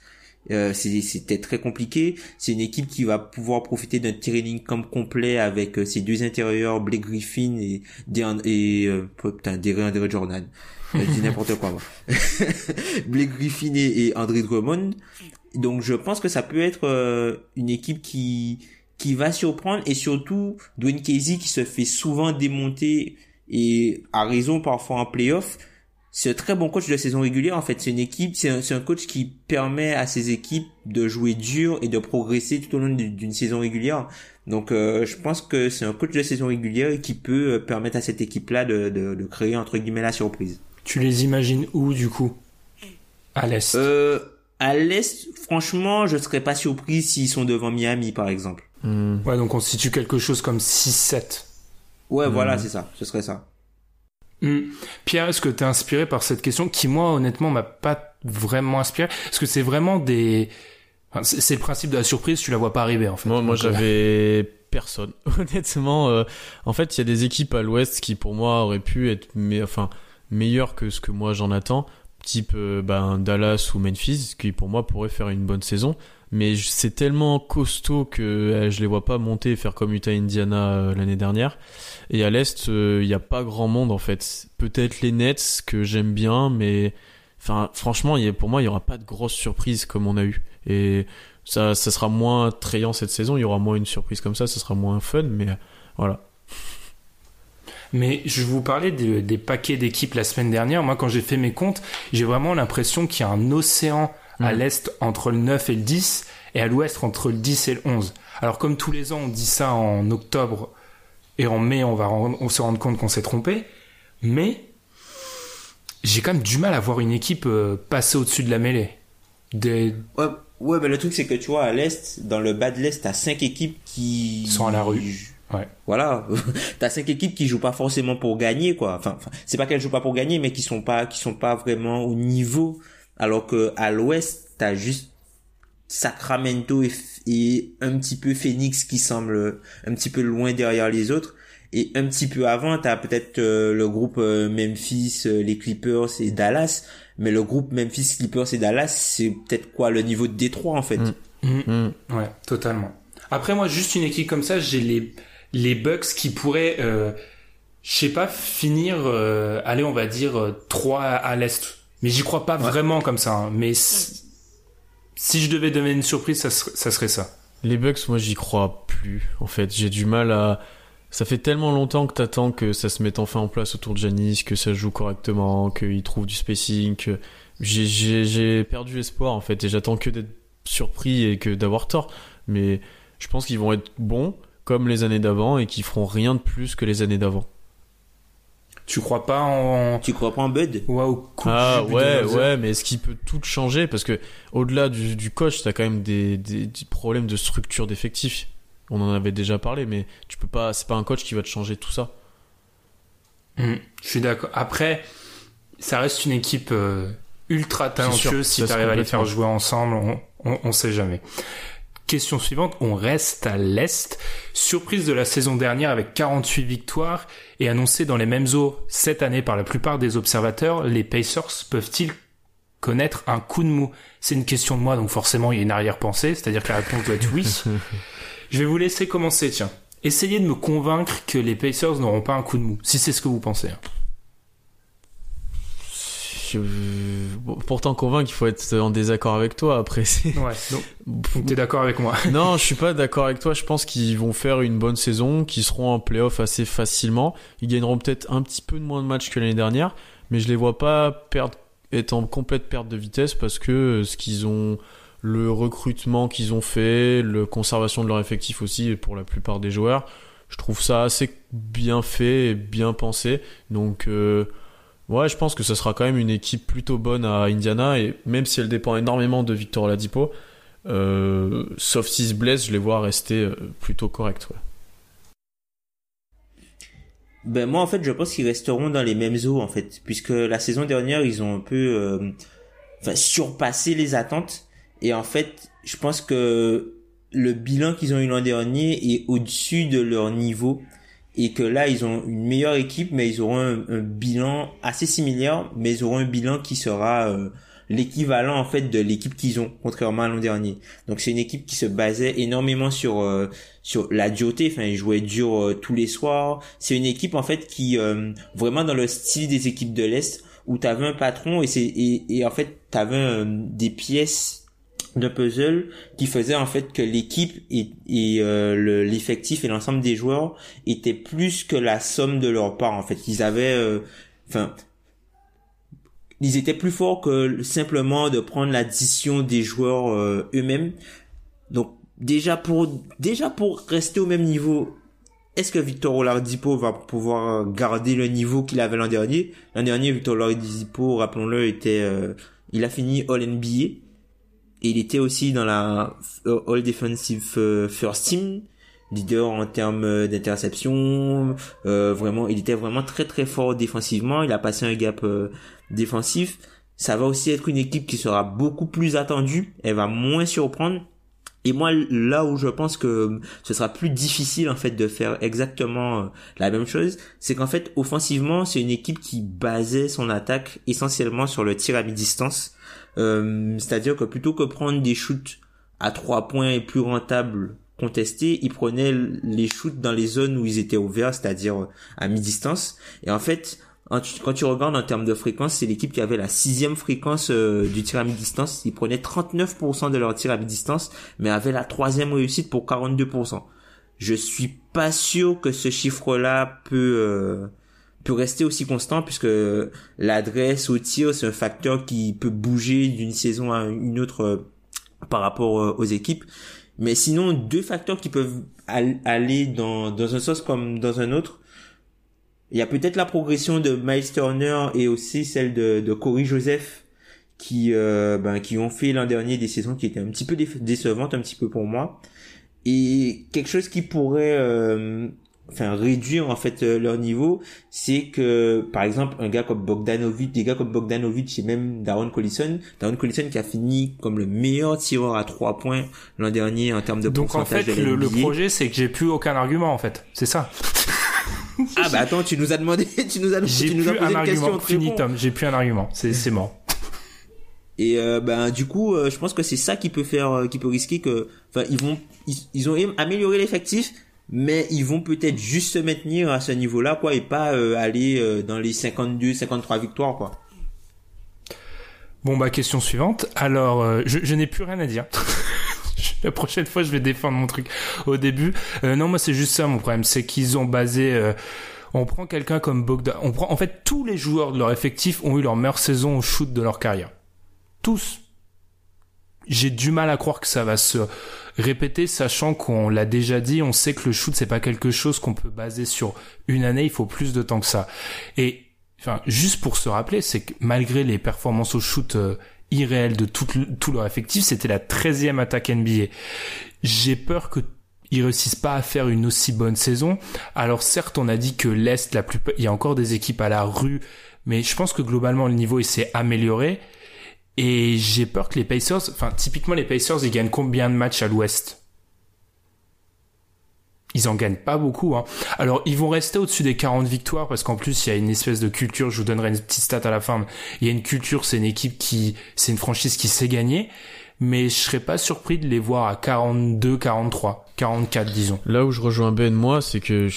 C: Euh, c'était très compliqué. C'est une équipe qui va pouvoir profiter d'un training camp complet avec ses deux intérieurs, Blake Griffin et et euh, putain, DeAndre Jordan. Je dis n'importe quoi. moi. Blake Griffin et, André Drummond. Donc je pense que ça peut être euh, une équipe qui qui va surprendre et surtout Dwayne Casey qui se fait souvent démonter et a raison parfois en playoff. C'est un très bon coach de saison régulière en fait. C'est une équipe, c'est un, coach qui permet à ses équipes de jouer dur et de progresser tout au long d'une d'une saison régulière. Donc euh, je pense que c'est un coach de saison régulière qui peut euh, permettre à cette équipe-là de, de, de créer entre guillemets la surprise.
A: Tu les imagines où du coup? À l'est.
C: Euh, à l'Est, franchement, je serais pas surpris s'ils sont devant Miami, par exemple.
B: Hmm.
A: Ouais, donc on situe quelque chose comme 6-7.
C: Ouais,
B: Hmm.
C: voilà, c'est ça. Ce serait ça.
A: Hmm. Pierre, est-ce que t'es inspiré par cette question qui, moi, honnêtement, m'a pas vraiment inspiré? Parce que c'est vraiment des... enfin, c'est le principe de la surprise, tu la vois pas arriver, en fait.
B: Moi, moi
A: euh,
B: j'avais personne. Honnêtement, euh, en fait, il y a des équipes à l'ouest qui, pour moi, auraient pu être me- enfin, meilleures que ce que moi j'en attends. Type ben, Dallas ou Memphis, qui pour moi pourraient faire une bonne saison. Mais c'est tellement costaud que euh, je les vois pas monter et faire comme Utah Indiana euh, l'année dernière. Et à l'est, il n'y a pas grand monde en fait. Peut-être les Nets que j'aime bien, mais enfin, franchement, pour moi, il y aura pas de grosses surprises comme on a eu. Et ça, ça sera moins attrayant cette saison. Il y aura moins une surprise comme ça. Ça sera moins fun, mais voilà.
A: Mais je vous parlais de- des paquets d'équipes la semaine dernière. Moi, quand j'ai fait mes comptes, j'ai vraiment l'impression qu'il y a un océan à
B: Mm.
A: l'est entre le 9 et le 10 et à l'ouest entre le 10 et le 11. Alors, comme tous les ans, on dit ça en octobre et en mai, on va on se rendre compte qu'on s'est trompé. Mais j'ai quand même du mal à voir une équipe euh, passer au-dessus de la mêlée. Des...
C: Ouais, ouais, mais le truc, c'est que tu vois, à l'Est, dans le bas de l'Est, t'as cinq équipes qui...
A: Sont à la rue. Ouais.
C: Voilà. t'as cinq équipes qui jouent pas forcément pour gagner, quoi. Enfin, enfin, c'est pas qu'elles jouent pas pour gagner, mais qui sont pas, qui sont pas vraiment au niveau. Alors que à l'Ouest, t'as juste Sacramento et, et un petit peu Phoenix qui semble un petit peu loin derrière les autres. Et un petit peu avant, t'as peut-être euh, le groupe euh, Memphis, euh, les Clippers et Dallas. Mais le groupe Memphis, Clippers et Dallas, c'est peut-être quoi le niveau de Détroit en fait.
B: Mm.
A: Mm. Ouais, totalement. Après, moi, juste une équipe comme ça, j'ai les, les Bucks qui pourraient, euh, je sais pas, finir, euh, allez, on va dire, euh, 3 à l'Est. Mais j'y crois pas
C: Ouais.
A: vraiment comme ça. hein. Mais si, je devais donner une surprise, ça, serait- ça serait ça.
B: Les Bucks, moi, j'y crois plus. En fait, j'ai du mal à. Ça fait tellement longtemps que t'attends que ça se mette enfin en place autour de Janis, que ça joue correctement, qu'il trouve du spacing, que j'ai perdu espoir en fait et j'attends que d'être surpris et que d'avoir tort. Mais je pense qu'ils vont être bons comme les années d'avant et qu'ils feront rien de plus que les années d'avant.
A: Tu crois pas en.
C: Tu crois pas en Bud?
A: De
B: Ah ouais, ouais, mais est-ce qu'il peut tout changer? Parce que au-delà du, du coach, t'as quand même des, des, des problèmes de structure d'effectifs. On en avait déjà parlé, mais tu peux pas. C'est pas un coach qui va te changer tout ça.
A: Hmm, je suis d'accord. Après, ça reste une équipe euh, ultra
B: sûr,
A: talentueuse. Si
B: ça,
A: tu
B: c'est
A: arrives à les faire jouer ensemble, on, on, on sait jamais. Question suivante, on reste à l'Est. Surprise de la saison dernière avec 48 victoires et annoncée dans les mêmes eaux cette année par la plupart des observateurs, les Pacers peuvent-ils connaître un coup de mou? C'est une question de moi, donc forcément il y a une arrière-pensée, c'est-à-dire que la réponse doit être oui. Je vais vous laisser commencer, tiens. Essayez de me convaincre que les Pacers n'auront pas un coup de mou, si c'est ce que vous pensez. Hein.
B: Je... bon, Pour t'en convaincre, il faut être en désaccord avec toi. Après.
A: Ouais, donc, t'es d'accord avec moi
B: non, je suis pas d'accord avec toi. Je pense qu'ils vont faire une bonne saison, qu'ils seront en playoff assez facilement. Ils gagneront peut-être un petit peu de moins de matchs que l'année dernière, mais je les vois pas perdre, être en complète perte de vitesse parce que euh, ce qu'ils ont, le recrutement qu'ils ont fait, la conservation de leur effectif aussi pour la plupart des joueurs, je trouve ça assez bien fait et bien pensé. Donc, euh, ouais, je pense que ce sera quand même une équipe plutôt bonne à Indiana et même si elle dépend énormément de Victor Oladipo. Euh, sauf s'ils se blessent, je les vois rester euh, plutôt corrects.
C: Ben moi en fait je pense qu'ils resteront dans les mêmes eaux en fait puisque la saison dernière ils ont un peu euh, surpassé les attentes et en fait je pense que le bilan qu'ils ont eu l'an dernier est au-dessus de leur niveau et que là ils ont une meilleure équipe mais ils auront un, un bilan assez similaire mais ils auront un bilan qui sera euh, l'équivalent en fait de l'équipe qu'ils ont contrairement à l'an dernier. Donc c'est une équipe qui se basait énormément sur euh, sur la dureté. Enfin ils jouaient dur euh, tous les soirs. C'est une équipe en fait qui euh, vraiment dans le style des équipes de l'est où t'avais un patron et c'est et, et en fait t'avais euh, des pièces de puzzle qui faisait en fait que l'équipe et, et euh, le- l'effectif et l'ensemble des joueurs étaient plus que la somme de leurs parts en fait. Ils avaient euh, enfin ils étaient plus forts que simplement de prendre l'addition des joueurs euh, eux-mêmes. Donc déjà pour déjà pour rester au même niveau est-ce que Victor Oladipo va pouvoir garder le niveau qu'il avait l'an dernier? L'an dernier, Victor Oladipo, rappelons-le, était, euh, il a fini All NBA il était aussi dans la All Defensive euh, First Team, leader en termes euh, d'interception. euh, vraiment, il était vraiment très très fort défensivement. Il a passé un gap euh, défensif. Ça va aussi être une équipe qui sera beaucoup plus attendue. Elle va moins surprendre. Et moi, là où je pense que ce sera plus difficile en fait de faire exactement la même chose, c'est qu'en fait, offensivement, c'est une équipe qui basait son attaque essentiellement sur le tir à mi-distance. Euh, C'est-à-dire que plutôt que prendre des shoots à trois points et plus rentables contestés, ils prenaient les shoots dans les zones où ils étaient ouverts, c'est-à-dire à mi-distance. Et en fait, quand tu regardes en termes de fréquence, c'est l'équipe qui avait la sixième fréquence euh, du tir à mi-distance. Ils prenaient 39% de leur tir à mi-distance, mais avaient la troisième réussite pour 42%. Je suis pas sûr que ce chiffre-là peut euh, peut rester aussi constant puisque l'adresse au tir c'est un facteur qui peut bouger d'une saison à une autre euh, par rapport euh, aux équipes. Mais sinon, deux facteurs qui peuvent al- aller dans, dans un sens comme dans un autre. Il y a peut-être la progression de Miles Turner et aussi celle de, de Corey Joseph qui, euh, ben, qui ont fait l'an dernier des saisons qui étaient un petit peu déce- décevantes, un petit peu pour moi. Et quelque chose qui pourrait euh, enfin réduire en fait euh, leur niveau, c'est que par exemple un gars comme Bogdanovic, des gars comme Bogdanovic et même Darren Collison, Darren Collison qui a fini comme le meilleur tireur à trois points l'an dernier en termes de
A: Donc en fait,
C: de
A: le, le projet, c'est que j'ai plus aucun argument en fait. C'est ça.
C: Ah bah attends, tu nous as demandé, tu nous as,
A: J'ai
C: tu nous as
A: plus
C: posé
A: un
C: une
A: argument. Fini. Tom. J'ai plus un argument. C'est c'est mort.
C: Et euh, ben du coup, euh, je pense que c'est ça qui peut faire, euh, qui peut risquer que, enfin, ils vont, ils, ils ont amélioré l'effectif, mais ils vont peut-être juste se maintenir à ce niveau-là, quoi, et pas euh, aller euh, dans les 52, 53 victoires, quoi.
A: Bon bah question suivante. Alors, euh, je, je n'ai plus rien à dire. la prochaine fois, je vais défendre mon truc au début. Non, moi, c'est juste ça mon problème, c'est qu'ils ont basé. On prend quelqu'un comme Bogdan. On prend en fait tous les joueurs de leur effectif ont eu leur meilleure saison au shoot de leur carrière. Tous. J'ai du mal à croire que ça va se répéter, sachant qu'on l'a déjà dit, on sait que le shoot c'est pas quelque chose qu'on peut baser sur une année, il faut plus de temps que ça. Et enfin, juste pour se rappeler, c'est que malgré les performances au shoot euh, irréelles de tout, leur effectif, c'était la 13e attaque NBA. J'ai peur que ils réussissent pas à faire une aussi bonne saison. Alors certes, on a dit que l'Est, la il y a encore des équipes à la rue, mais je pense que globalement le niveau s'est amélioré. Et j'ai peur que les Pacers, enfin typiquement les Pacers, ils gagnent combien de matchs à l'Ouest? Ils en gagnent pas beaucoup. Hein. Alors ils vont rester au-dessus des 40 victoires parce qu'en plus il y a une espèce de culture. Je vous donnerai une petite stat à la fin. Il y a une culture, c'est une équipe qui, c'est une franchise qui sait gagner mais je serais pas surpris de les voir à 42, 43, 44 disons.
B: Là où je rejoins Ben moi, c'est que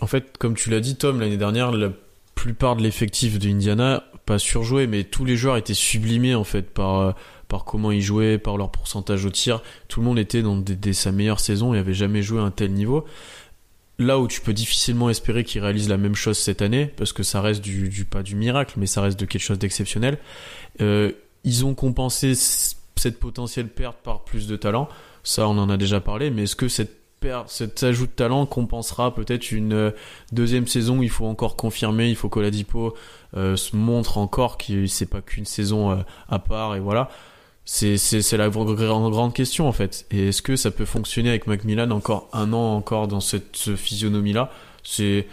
B: en fait, comme tu l'as dit Tom l'année dernière, la plupart de l'effectif de Indiana pas surjoué, mais tous les joueurs étaient sublimés en fait par euh, par comment ils jouaient, par leur pourcentage au tir. Tout le monde était dans des, sa meilleure saison et avait jamais joué à un tel niveau. Là où tu peux difficilement espérer qu'ils réalisent la même chose cette année, parce que ça reste du, du pas du miracle, mais ça reste de quelque chose d'exceptionnel. Euh, ils ont compensé cette potentielle perte par plus de talent. Ça, on en a déjà parlé, mais est-ce que cette cet ajout de talent compensera peut-être une euh, deuxième saison où il faut encore confirmer, il faut que Ladipo euh, se montre encore que c'est pas qu'une saison euh, à part et voilà. C'est, c'est, c'est la grande question en fait. Et est-ce que ça peut fonctionner avec Macmillan encore un an encore dans cette physionomie-là? C'est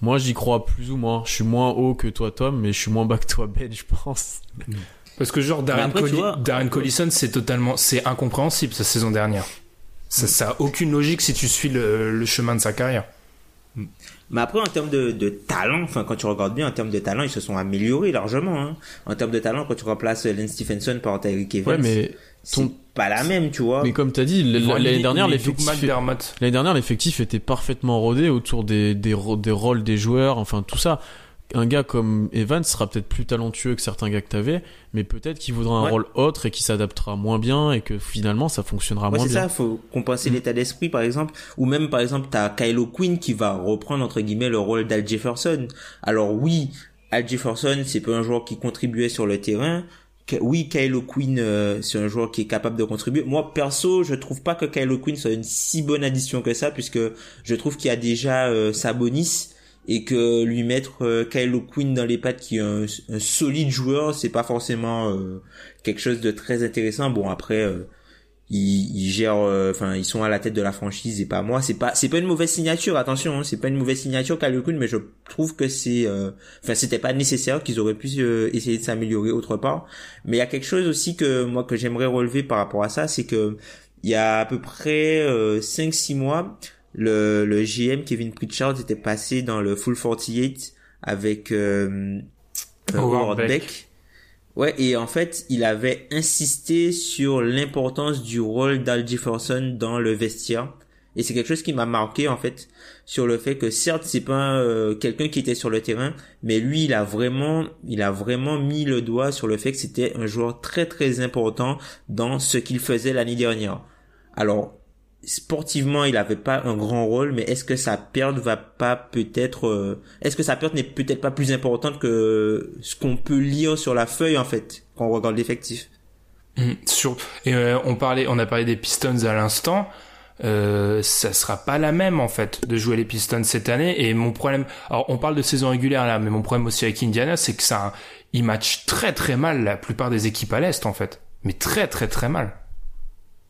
B: moi j'y crois plus ou moins. Je suis moins haut que toi Tom, mais je suis moins bas que toi Ben, je pense.
A: Parce que genre Darren, Collison, c'est totalement, c'est incompréhensible sa saison dernière. Ça, ça a aucune logique si tu suis le, chemin de sa carrière.
C: Mais après, en termes de, de, talent, enfin, quand tu regardes bien, en termes de talent, ils se sont améliorés largement. Hein. En termes de talent, quand tu remplaces Lance Stephenson par Tyreek Evans, ouais, mais ton... pas la même, tu vois.
B: Mais comme tu as dit, l'année dernière, l'effectif, l'année dernière, l'effectif était parfaitement rodé autour des, des, des rôles des joueurs, enfin, tout ça un gars comme Evans sera peut-être plus talentueux que certains gars que t'avais, mais peut-être qu'il voudra un rôle autre et qu'il s'adaptera moins bien et que finalement ça fonctionnera moins bien.
C: C'est ça, faut compenser mm. l'état d'esprit par exemple, ou même par exemple t'as Kylo Quinn qui va reprendre entre guillemets le rôle d'Al Jefferson. Alors oui, Al Jefferson c'est pas un joueur qui contribuait sur le terrain. Oui, Kylo Quinn, euh, c'est un joueur qui est capable de contribuer. Moi, perso, je trouve pas que Kylo Quinn soit une si bonne addition que ça, puisque je trouve qu'il y a déjà euh, Sabonis, et que lui mettre euh, Kylo Quinn dans les pattes qui est un, solide joueur c'est pas forcément euh, quelque chose de très intéressant. Bon après euh, ils, ils, gèrent euh, enfin ils sont à la tête de la franchise et pas moi. C'est pas c'est pas une mauvaise signature attention hein, c'est pas une mauvaise signature Kylo Quinn mais je trouve que c'est enfin c'était pas nécessaire qu'ils auraient pu essayer de s'améliorer autre part. Mais il y a quelque chose aussi que moi que j'aimerais relever par rapport à ça c'est que il y a à peu près 5 6 mois le, le GM Kevin Pritchard était passé dans le Full 48 avec euh, euh, Howard Beck. Ouais, et en fait, il avait insisté sur l'importance du rôle d'Al Jefferson dans le vestiaire. Et c'est quelque chose qui m'a marqué en fait sur le fait que certes c'est pas euh, quelqu'un qui était sur le terrain, mais lui il a vraiment il a vraiment mis le doigt sur le fait que c'était un joueur très très important dans ce qu'il faisait l'année dernière. Alors sportivement il avait pas un grand rôle mais est-ce que sa perte va pas peut-être euh, est-ce que sa perte n'est peut-être pas plus importante que ce qu'on peut lire sur la feuille en fait quand on regarde l'effectif?
A: Mmh, sur et euh, on parlait on a parlé des Pistons à l'instant. Euh, ça sera pas la même en fait de jouer les Pistons cette année. Et mon problème alors on parle de saison régulière là mais mon problème aussi avec Indiana c'est que ça ils matchent très très mal la plupart des équipes à l'est en fait. Mais très très très mal.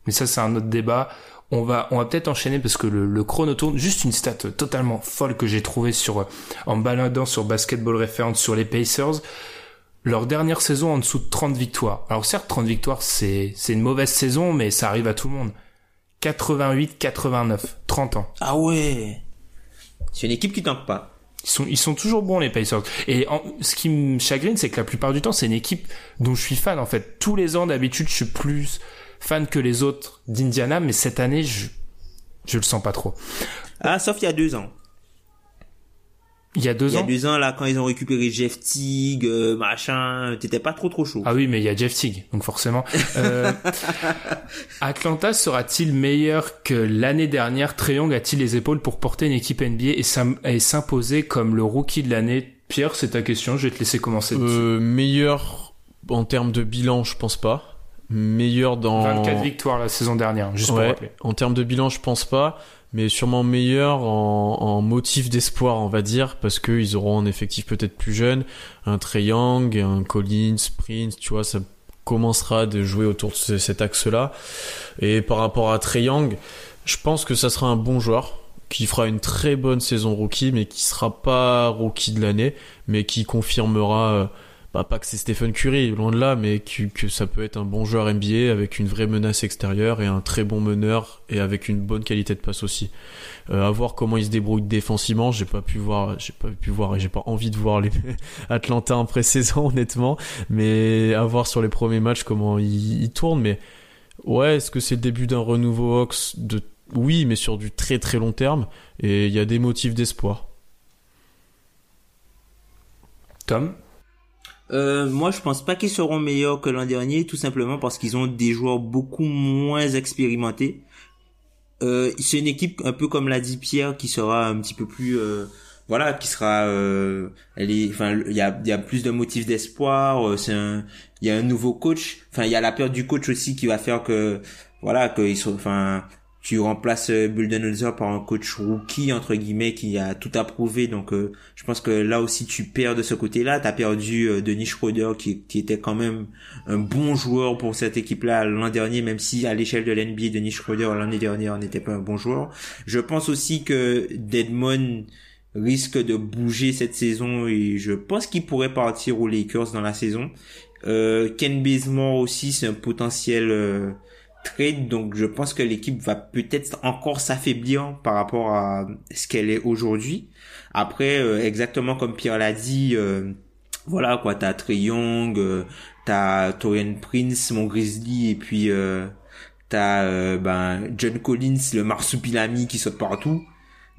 A: Mais ça c'est un autre débat on va, on va peut-être enchaîner parce que le, le, chrono tourne. Juste une stat totalement folle que j'ai trouvée sur, en baladant sur Basketball Reference sur les Pacers. Leur dernière saison en dessous de 30 victoires. Alors certes, 30 victoires, c'est, c'est une mauvaise saison, mais ça arrive à tout le monde. 88, 89, 30 ans.
C: Ah ouais. C'est une équipe qui tanque pas.
A: Ils sont, ils sont toujours bons les Pacers. Et ce qui me chagrine, c'est que la plupart du temps, c'est une équipe dont je suis fan en fait. Tous les ans, d'habitude, je suis plus fan que les autres d'Indiana, mais cette année, je, je le sens pas trop.
C: Ah, sauf il y a deux ans.
A: Il y a deux
C: Il y a
A: ans
C: deux ans, là, quand ils ont récupéré Jeff Teague, euh, machin, t'étais pas trop trop chaud.
A: Ah oui, mais il y a Jeff Teague, donc forcément. Euh, Atlanta sera-t-il meilleur que l'année dernière? Trae Young a-t-il les épaules pour porter une équipe NBA et s'im- et s'imposer comme le rookie de l'année? Pierre, c'est ta question, je vais te laisser commencer.
B: Euh, meilleur en termes de bilan, je pense pas. Meilleur dans
A: 24 victoires la saison dernière, juste pour rappeler.
B: en termes de bilan, je pense pas, mais sûrement meilleur en, en motif d'espoir, on va dire, parce qu'ils auront un effectif peut-être plus jeune, un Trey Young, un Collins, Prince, tu vois, ça commencera de jouer autour de ce- cet axe-là. Et par rapport à Trey Young, je pense que ça sera un bon joueur qui fera une très bonne saison rookie, mais qui sera pas rookie de l'année, mais qui confirmera. euh, bah, pas que c'est Stephen Curry, loin de là, mais que, ça peut être un bon joueur NBA avec une vraie menace extérieure et un très bon meneur et avec une bonne qualité de passe aussi. Euh, voir comment il se débrouille défensivement, j'ai pas pu voir, j'ai pas pu voir et j'ai pas envie de voir les Atlanta en pré-saison honnêtement, mais à voir sur les premiers matchs comment il, il tourne. Mais ouais, est-ce que c'est le début d'un renouveau Hawks de oui, mais sur du très très long terme et il y a des motifs d'espoir.
A: Tom?
C: Euh, moi, je pense pas qu'ils seront meilleurs que l'an dernier, tout simplement parce qu'ils ont des joueurs beaucoup moins expérimentés. Euh, c'est une équipe un peu comme l'a dit Pierre, qui sera un petit peu plus, euh, voilà, qui sera, euh, elle est, enfin, il y a, y a plus de motifs d'espoir. euh, c'est un, il y a un nouveau coach. Enfin, il y a la peur du coach aussi qui va faire que, voilà, qu'ils sont, enfin, tu remplaces euh, Budenholzer par un coach rookie entre guillemets qui a tout approuvé. Donc euh, je pense que là aussi tu perds de ce côté-là. T'as perdu euh, Denis Schroeder qui, qui était quand même un bon joueur pour cette équipe-là l'an dernier même si à l'échelle de l'NBA Denis Schroeder l'année dernière n'était pas un bon joueur. Je pense aussi que Deadmon risque de bouger cette saison et je pense qu'il pourrait partir aux Lakers dans la saison. Euh, Ken Bazemore aussi c'est un potentiel euh, donc je pense que l'équipe va peut-être encore s'affaiblir par rapport à ce qu'elle est aujourd'hui. Après, euh, exactement comme Pierre l'a dit, euh, voilà quoi, t'as Trey Young, euh, t'as Torian Prince, mon Grizzly, et puis euh, t'as ben John Collins, le marsupilami qui saute partout.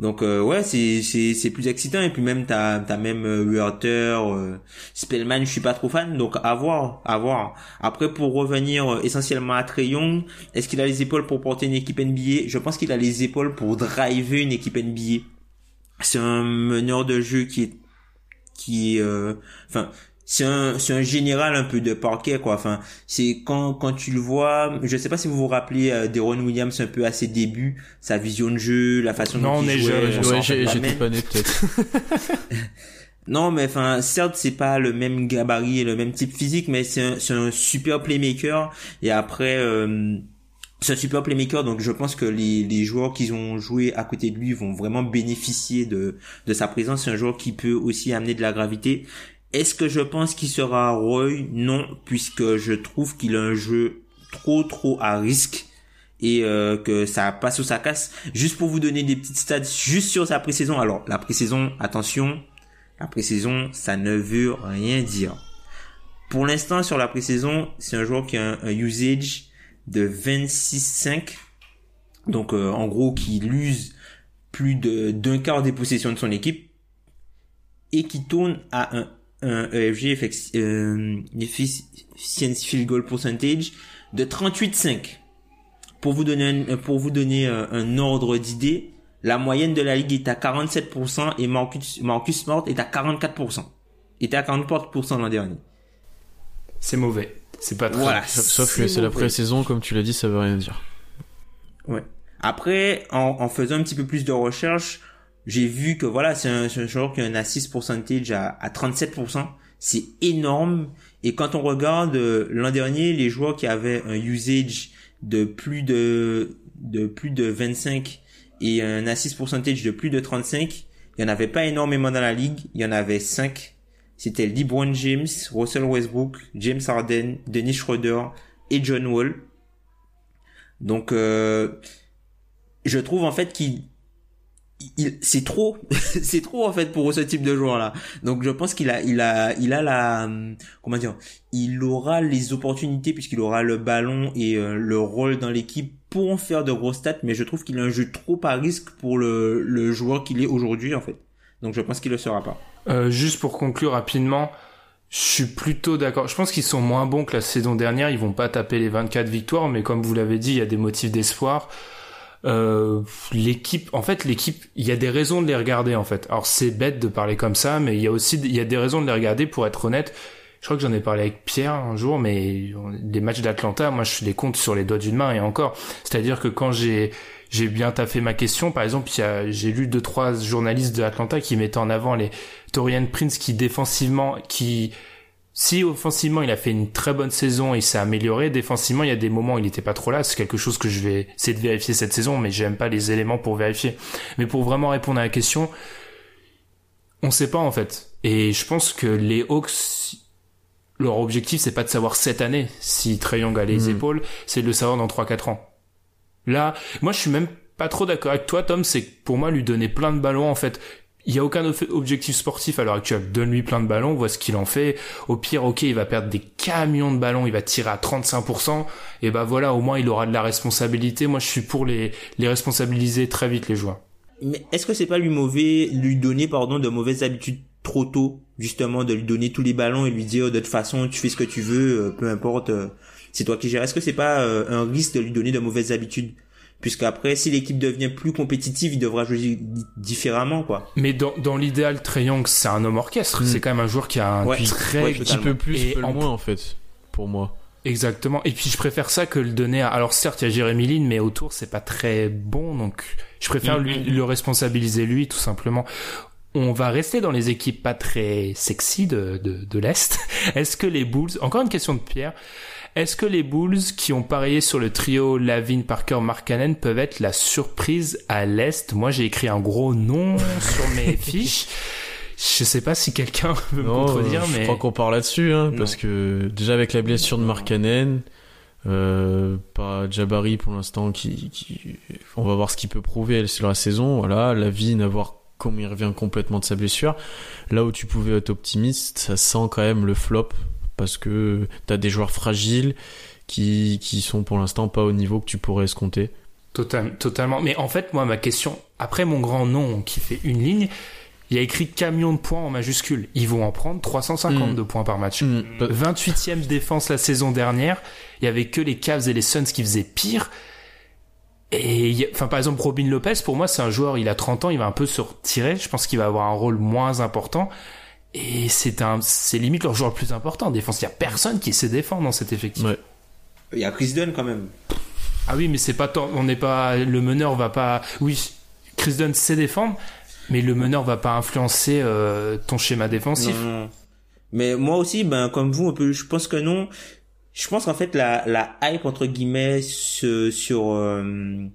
C: Donc euh, ouais, c'est c'est c'est plus excitant et puis même t'as t'as même euh, Werther, euh, Spellman, je suis pas trop fan donc à voir, à voir. Après pour revenir euh, essentiellement à Trey Young, est-ce qu'il a les épaules pour porter une équipe NBA Je pense qu'il a les épaules pour driver une équipe NBA. C'est un meneur de jeu qui est qui euh, enfin c'est un c'est un général un peu de parquet quoi enfin c'est quand quand tu le vois je sais pas si vous vous rappelez euh, d'Aaron Williams un peu à ses débuts sa vision de jeu la façon
A: Non,
C: dont
A: on
C: il jouait,
B: Ouais, j'étais pas né peut-être.
C: Non, mais enfin, certes, c'est pas le même gabarit et le même type physique, mais c'est un, c'est un super playmaker. Et après, euh, c'est un super playmaker, donc je pense que les, les joueurs qui ont joué à côté de lui vont vraiment bénéficier de, de sa présence. C'est un joueur qui peut aussi amener de la gravité. Est-ce que je pense qu'il sera Roy? Non, puisque je trouve qu'il a un jeu trop trop à risque et euh, que ça passe ou ça casse. Juste pour vous donner des petites stats juste sur sa pré-saison. Alors, la pré-saison, attention, la pré-saison, ça ne veut rien dire. Pour l'instant, sur la pré-saison, c'est un joueur qui a un, usage de 26,5. Donc, euh, en gros, qui use plus d'un quart des possessions de son équipe et qui tourne à un, un EFG effect- euh, efficiency field goal percentage de 38,5. Pour vous donner un, pour vous donner un, un ordre d'idée, la moyenne de la ligue est à 47% et Marcus, Marcus Smart est à 44%. Il était à 44% l'an dernier.
A: C'est mauvais. C'est pas très.
C: Voilà.
B: Sauf que c'est la pré-saison, comme tu l'as dit, ça veut rien dire.
C: Ouais. Après, en, en faisant un petit peu plus de recherche, j'ai vu que voilà, c'est un, un joueur qui a un assist percentage à, à 37%. C'est énorme. Et quand on regarde euh, l'an dernier, les joueurs qui avaient un usage de plus de, de plus de 25 et un assist percentage de plus de 35, il y en avait pas énormément dans la ligue. Il y en avait 5. C'était LeBron James, Russell Westbrook, James Harden, Dennis Schroeder et John Wall. Donc, euh, je trouve en fait qu'il il- c'est trop c'est trop en fait pour ce type de joueur là donc je pense qu'il a il a il a la hum, comment dire il aura les opportunités puisqu'il aura le ballon et euh, le rôle dans l'équipe pour en faire de gros stats mais je trouve qu'il a un jeu trop à risque pour le, le joueur qu'il est aujourd'hui en fait Donc je pense qu'il le sera pas.
A: Euh, juste pour conclure rapidement, je suis plutôt d'accord. Je pense qu'ils sont moins bons que la saison dernière. Ils vont pas taper les 24 victoires, mais comme vous l'avez dit, il y a des motifs d'espoir. Euh, l'équipe, en fait, l'équipe, il y a des raisons de les regarder, en fait. Alors, c'est bête de parler comme ça, mais il y a aussi, il y a des raisons de les regarder pour être honnête. Je crois que j'en ai parlé avec Pierre un jour, mais les matchs d'Atlanta, moi, je les compte sur les doigts d'une main et encore. C'est-à-dire que quand j'ai, j'ai bien taffé ma question. Par exemple, j'ai lu deux trois journalistes de Atlanta qui mettaient en avant les Torian Prince qui défensivement, qui si offensivement il a fait une très bonne saison et s'est amélioré, défensivement il y a des moments où il n'était pas trop là. C'est quelque chose que je vais essayer de vérifier cette saison, mais j'aime pas les éléments pour vérifier. Mais pour vraiment répondre à la question, on sait pas en fait. Et je pense que les Hawks leur objectif c'est pas de savoir cette année si Trey Young a les hmm. épaules, c'est de le savoir dans 3-4 ans. Là, moi je suis même pas trop d'accord avec toi Tom, c'est que pour moi lui donner plein de ballons en fait, il y a aucun objectif sportif à l'heure actuelle. Donne-lui plein de ballons, vois ce qu'il en fait. Au pire, ok, il va perdre des camions de ballons, il va tirer à 35%. Et bah voilà, au moins il aura de la responsabilité. Moi, je suis pour les, les responsabiliser très vite les joueurs.
C: Mais est-ce que c'est pas lui mauvais, lui donner pardon de mauvaises habitudes trop tôt, justement, de lui donner tous les ballons et lui dire de toute façon tu fais ce que tu veux, euh, peu importe, euh, c'est toi qui gères. Est-ce que c'est pas euh, un risque de lui donner de mauvaises habitudes? Puisqu'après si l'équipe devient plus compétitive il devra jouer différemment quoi.
A: Mais dans, dans l'idéal Young c'est un homme orchestre. Hmm. c'est quand même un joueur qui a un très
B: petit peu plus et en... moins en fait pour moi.
A: Exactement. Et puis je préfère ça que le donner à alors certes il y a Jérémy Lin mais autour c'est pas très bon donc je préfère hmm, lui hmm, le responsabiliser lui tout simplement. On va rester dans les équipes pas très sexy de, de, de l'Est. Est-ce que les Bulls, encore une question de Pierre, est-ce que les Bulls qui ont parié sur le trio Lavin, Parker, Markkanen peuvent être la surprise à l'Est? Moi, j'ai écrit un gros nom sur mes fiches. Je sais pas si quelqu'un veut me contredire, mais...
B: Je crois qu'on part là-dessus, hein, parce que déjà avec la blessure de Markkanen, euh, pas Jabari pour l'instant qui, qui, on va voir ce qu'il peut prouver sur la saison. Voilà Lavin à voir comment il revient complètement de sa blessure. Là où tu pouvais être optimiste ça sent quand même le flop parce que tu as des joueurs fragiles qui, qui sont pour l'instant pas au niveau que tu pourrais escompter.
A: Total, totalement. Mais en fait, moi, ma question, après mon grand nom qui fait une ligne, il y a écrit camion de points en majuscule. Ils vont en prendre 352 mm. points par match. 28e mm. défense la saison dernière. Il y avait que les Cavs et les Suns qui faisaient pire. Et enfin par exemple Robin Lopez pour moi c'est un joueur il a 30 ans il va un peu se retirer je pense qu'il va avoir un rôle moins important et c'est un, c'est limite leur joueur le plus important en défense. Il y a personne qui sait défendre dans cet effectif.
C: Il y a Chris Dunn quand même.
A: Ah oui, mais c'est pas tant, on n'est pas, le meneur va pas, oui, Chris Dunn sait défendre, mais le meneur va pas influencer euh, ton schéma défensif. Non,
C: Mais moi aussi, ben comme vous, un peu, je pense que non. Je pense qu'en fait la, la hype entre guillemets sur euh,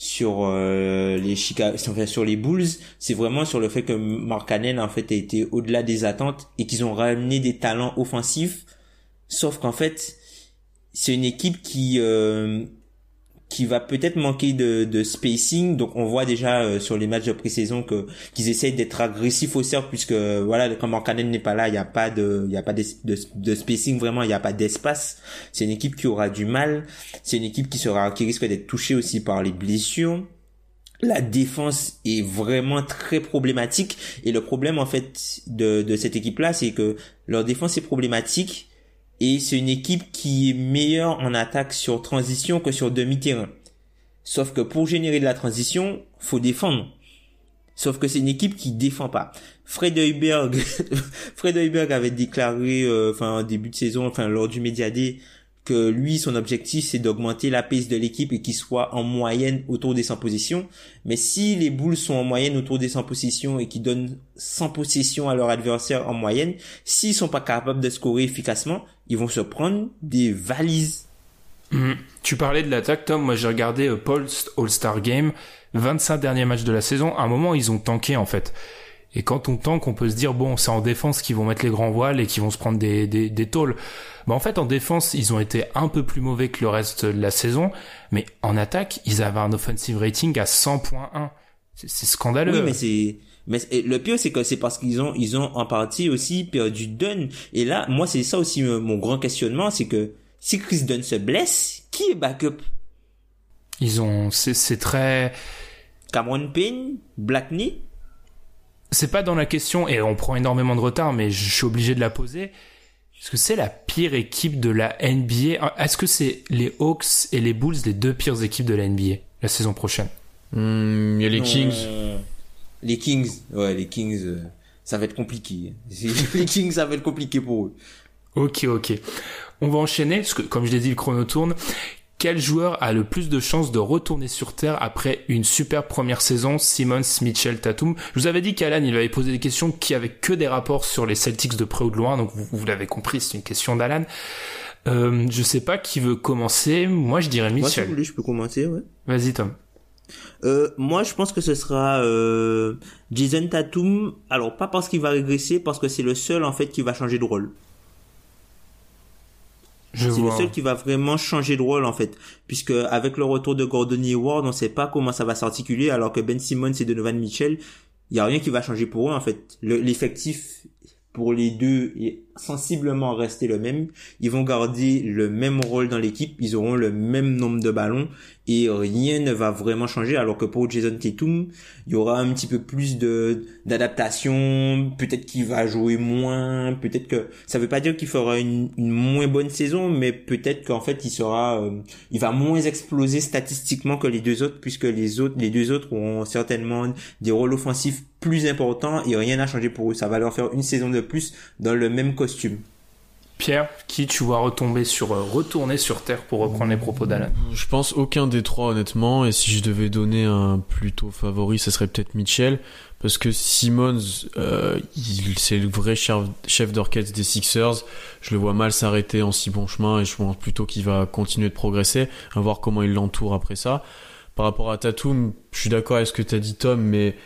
C: sur euh, les Chicago, sur les Bulls, c'est vraiment sur le fait que Mark en fait a été au-delà des attentes et qu'ils ont ramené des talents offensifs. Sauf qu'en fait, c'est une équipe qui euh, qui va peut-être manquer de, de, spacing. Donc on voit déjà euh, sur les matchs de pré-saison que qu'ils essayent d'être agressifs au cercle puisque voilà quand Markkanen n'est pas là, il n'y a pas de il y a pas spacing vraiment, il n'y a pas d'espace. C'est une équipe qui aura du mal. C'est une équipe qui sera qui risque d'être touchée aussi par les blessures. La défense est vraiment très problématique et le problème en fait de, de cette équipe là, c'est que leur défense est problématique et c'est une équipe qui est meilleure en attaque sur transition que sur demi-terrain. Sauf que pour générer de la transition, faut défendre. Sauf que c'est une équipe qui défend pas. Fred Heuberg, Fred Heuberg avait déclaré, euh, enfin, en début de saison, enfin, lors du Media lui, son objectif, c'est d'augmenter la pace de l'équipe et qu'il soit en moyenne autour des 100 positions. Mais si les Bulls sont en moyenne autour des 100 positions et qui donnent 100 possessions à leur adversaire en moyenne, s'ils sont pas capables de scorer efficacement, ils vont se prendre des valises.
A: Mhm. Tu parlais de l'attaque, Tom. Moi, j'ai regardé euh, Paul's All-Star Game, 25 derniers matchs de la saison. À un moment, ils ont tanké, en fait. Et quand on tank, on peut se dire, bon, c'est en défense qu'ils vont mettre les grands voiles et qu'ils vont se prendre des, des, des tôles. Bah, en fait, en défense, ils ont été un peu plus mauvais que le reste de la saison. Mais en attaque, ils avaient un offensive rating à 100.1. C'est scandaleux.
C: Oui, mais c'est, mais le pire, c'est que c'est parce qu'ils ont, ils ont en partie aussi perdu Dunn. Et là, moi, c'est ça aussi mon grand questionnement, c'est que si Chris Dunn se blesse, qui est backup?
A: Ils ont, c'est très.
C: Cameron Payne, Blackney
A: c'est pas dans la question et on prend énormément de retard, mais je suis obligé de la poser. Est-ce que c'est la pire équipe de la NBA Est-ce que c'est les Hawks et les Bulls les deux pires équipes de la NBA la saison prochaine?
B: Hmm, Il y a les Kings.
C: euh, Les Kings, ouais, les Kings, euh, ça va être compliqué. les Kings, ça va être compliqué pour eux.
A: Ok, ok. On va enchaîner, parce que comme je l'ai dit, le chrono tourne. Quel joueur a le plus de chances de retourner sur Terre après une super première saison Simmons, Mitchell, Tatum. Je vous avais dit qu'Alan, il avait posé des questions qui avaient que des rapports sur les Celtics de près ou de loin, donc vous, vous l'avez compris, c'est une question d'Alan. Euh, je sais pas qui veut commencer. Moi, je dirais
C: Moi, si
A: Mitchell.
C: voulez, je peux commencer, ouais.
A: Vas-y, Tom.
C: Euh, moi, je pense que ce sera euh, Jason Tatum. Alors, pas parce qu'il va régresser, parce que c'est le seul en fait qui va changer de rôle.
A: Je
C: C'est le seul qui va vraiment changer de rôle en fait, puisque avec le retour de Gordon Hayward, on sait pas comment ça va s'articuler, alors que Ben Simmons et Donovan Mitchell, il y a rien qui va changer pour eux en fait. Le- L'effectif pour les deux est sensiblement resté le même. Ils vont garder le même rôle dans l'équipe, ils auront le même nombre de ballons et rien ne va vraiment changer. Alors que pour Jason Tatum, il y aura un petit peu plus de d'adaptation. Peut-être qu'il va jouer moins. Peut-être que ça veut pas dire qu'il fera une, une moins bonne saison, mais peut-être qu'en fait il sera, euh, il va moins exploser statistiquement que les deux autres, puisque les autres, les deux autres auront certainement des rôles offensifs plus importants et rien n'a changé pour eux. Ça va leur faire une saison de plus dans le même costume.
A: Pierre, qui tu vois retomber sur, euh, retourner sur Terre pour reprendre les propos d'Alan
B: Je pense aucun des trois honnêtement et si je devais donner un plutôt favori ce serait peut-être Mitchell parce que Simmons euh, c'est le vrai chef, chef d'orchestre des Sixers. Je le vois mal s'arrêter en si bon chemin et je pense plutôt qu'il va continuer de progresser. À voir comment il l'entoure après ça. Par rapport à Tatum je suis d'accord avec ce que tu as dit Tom mais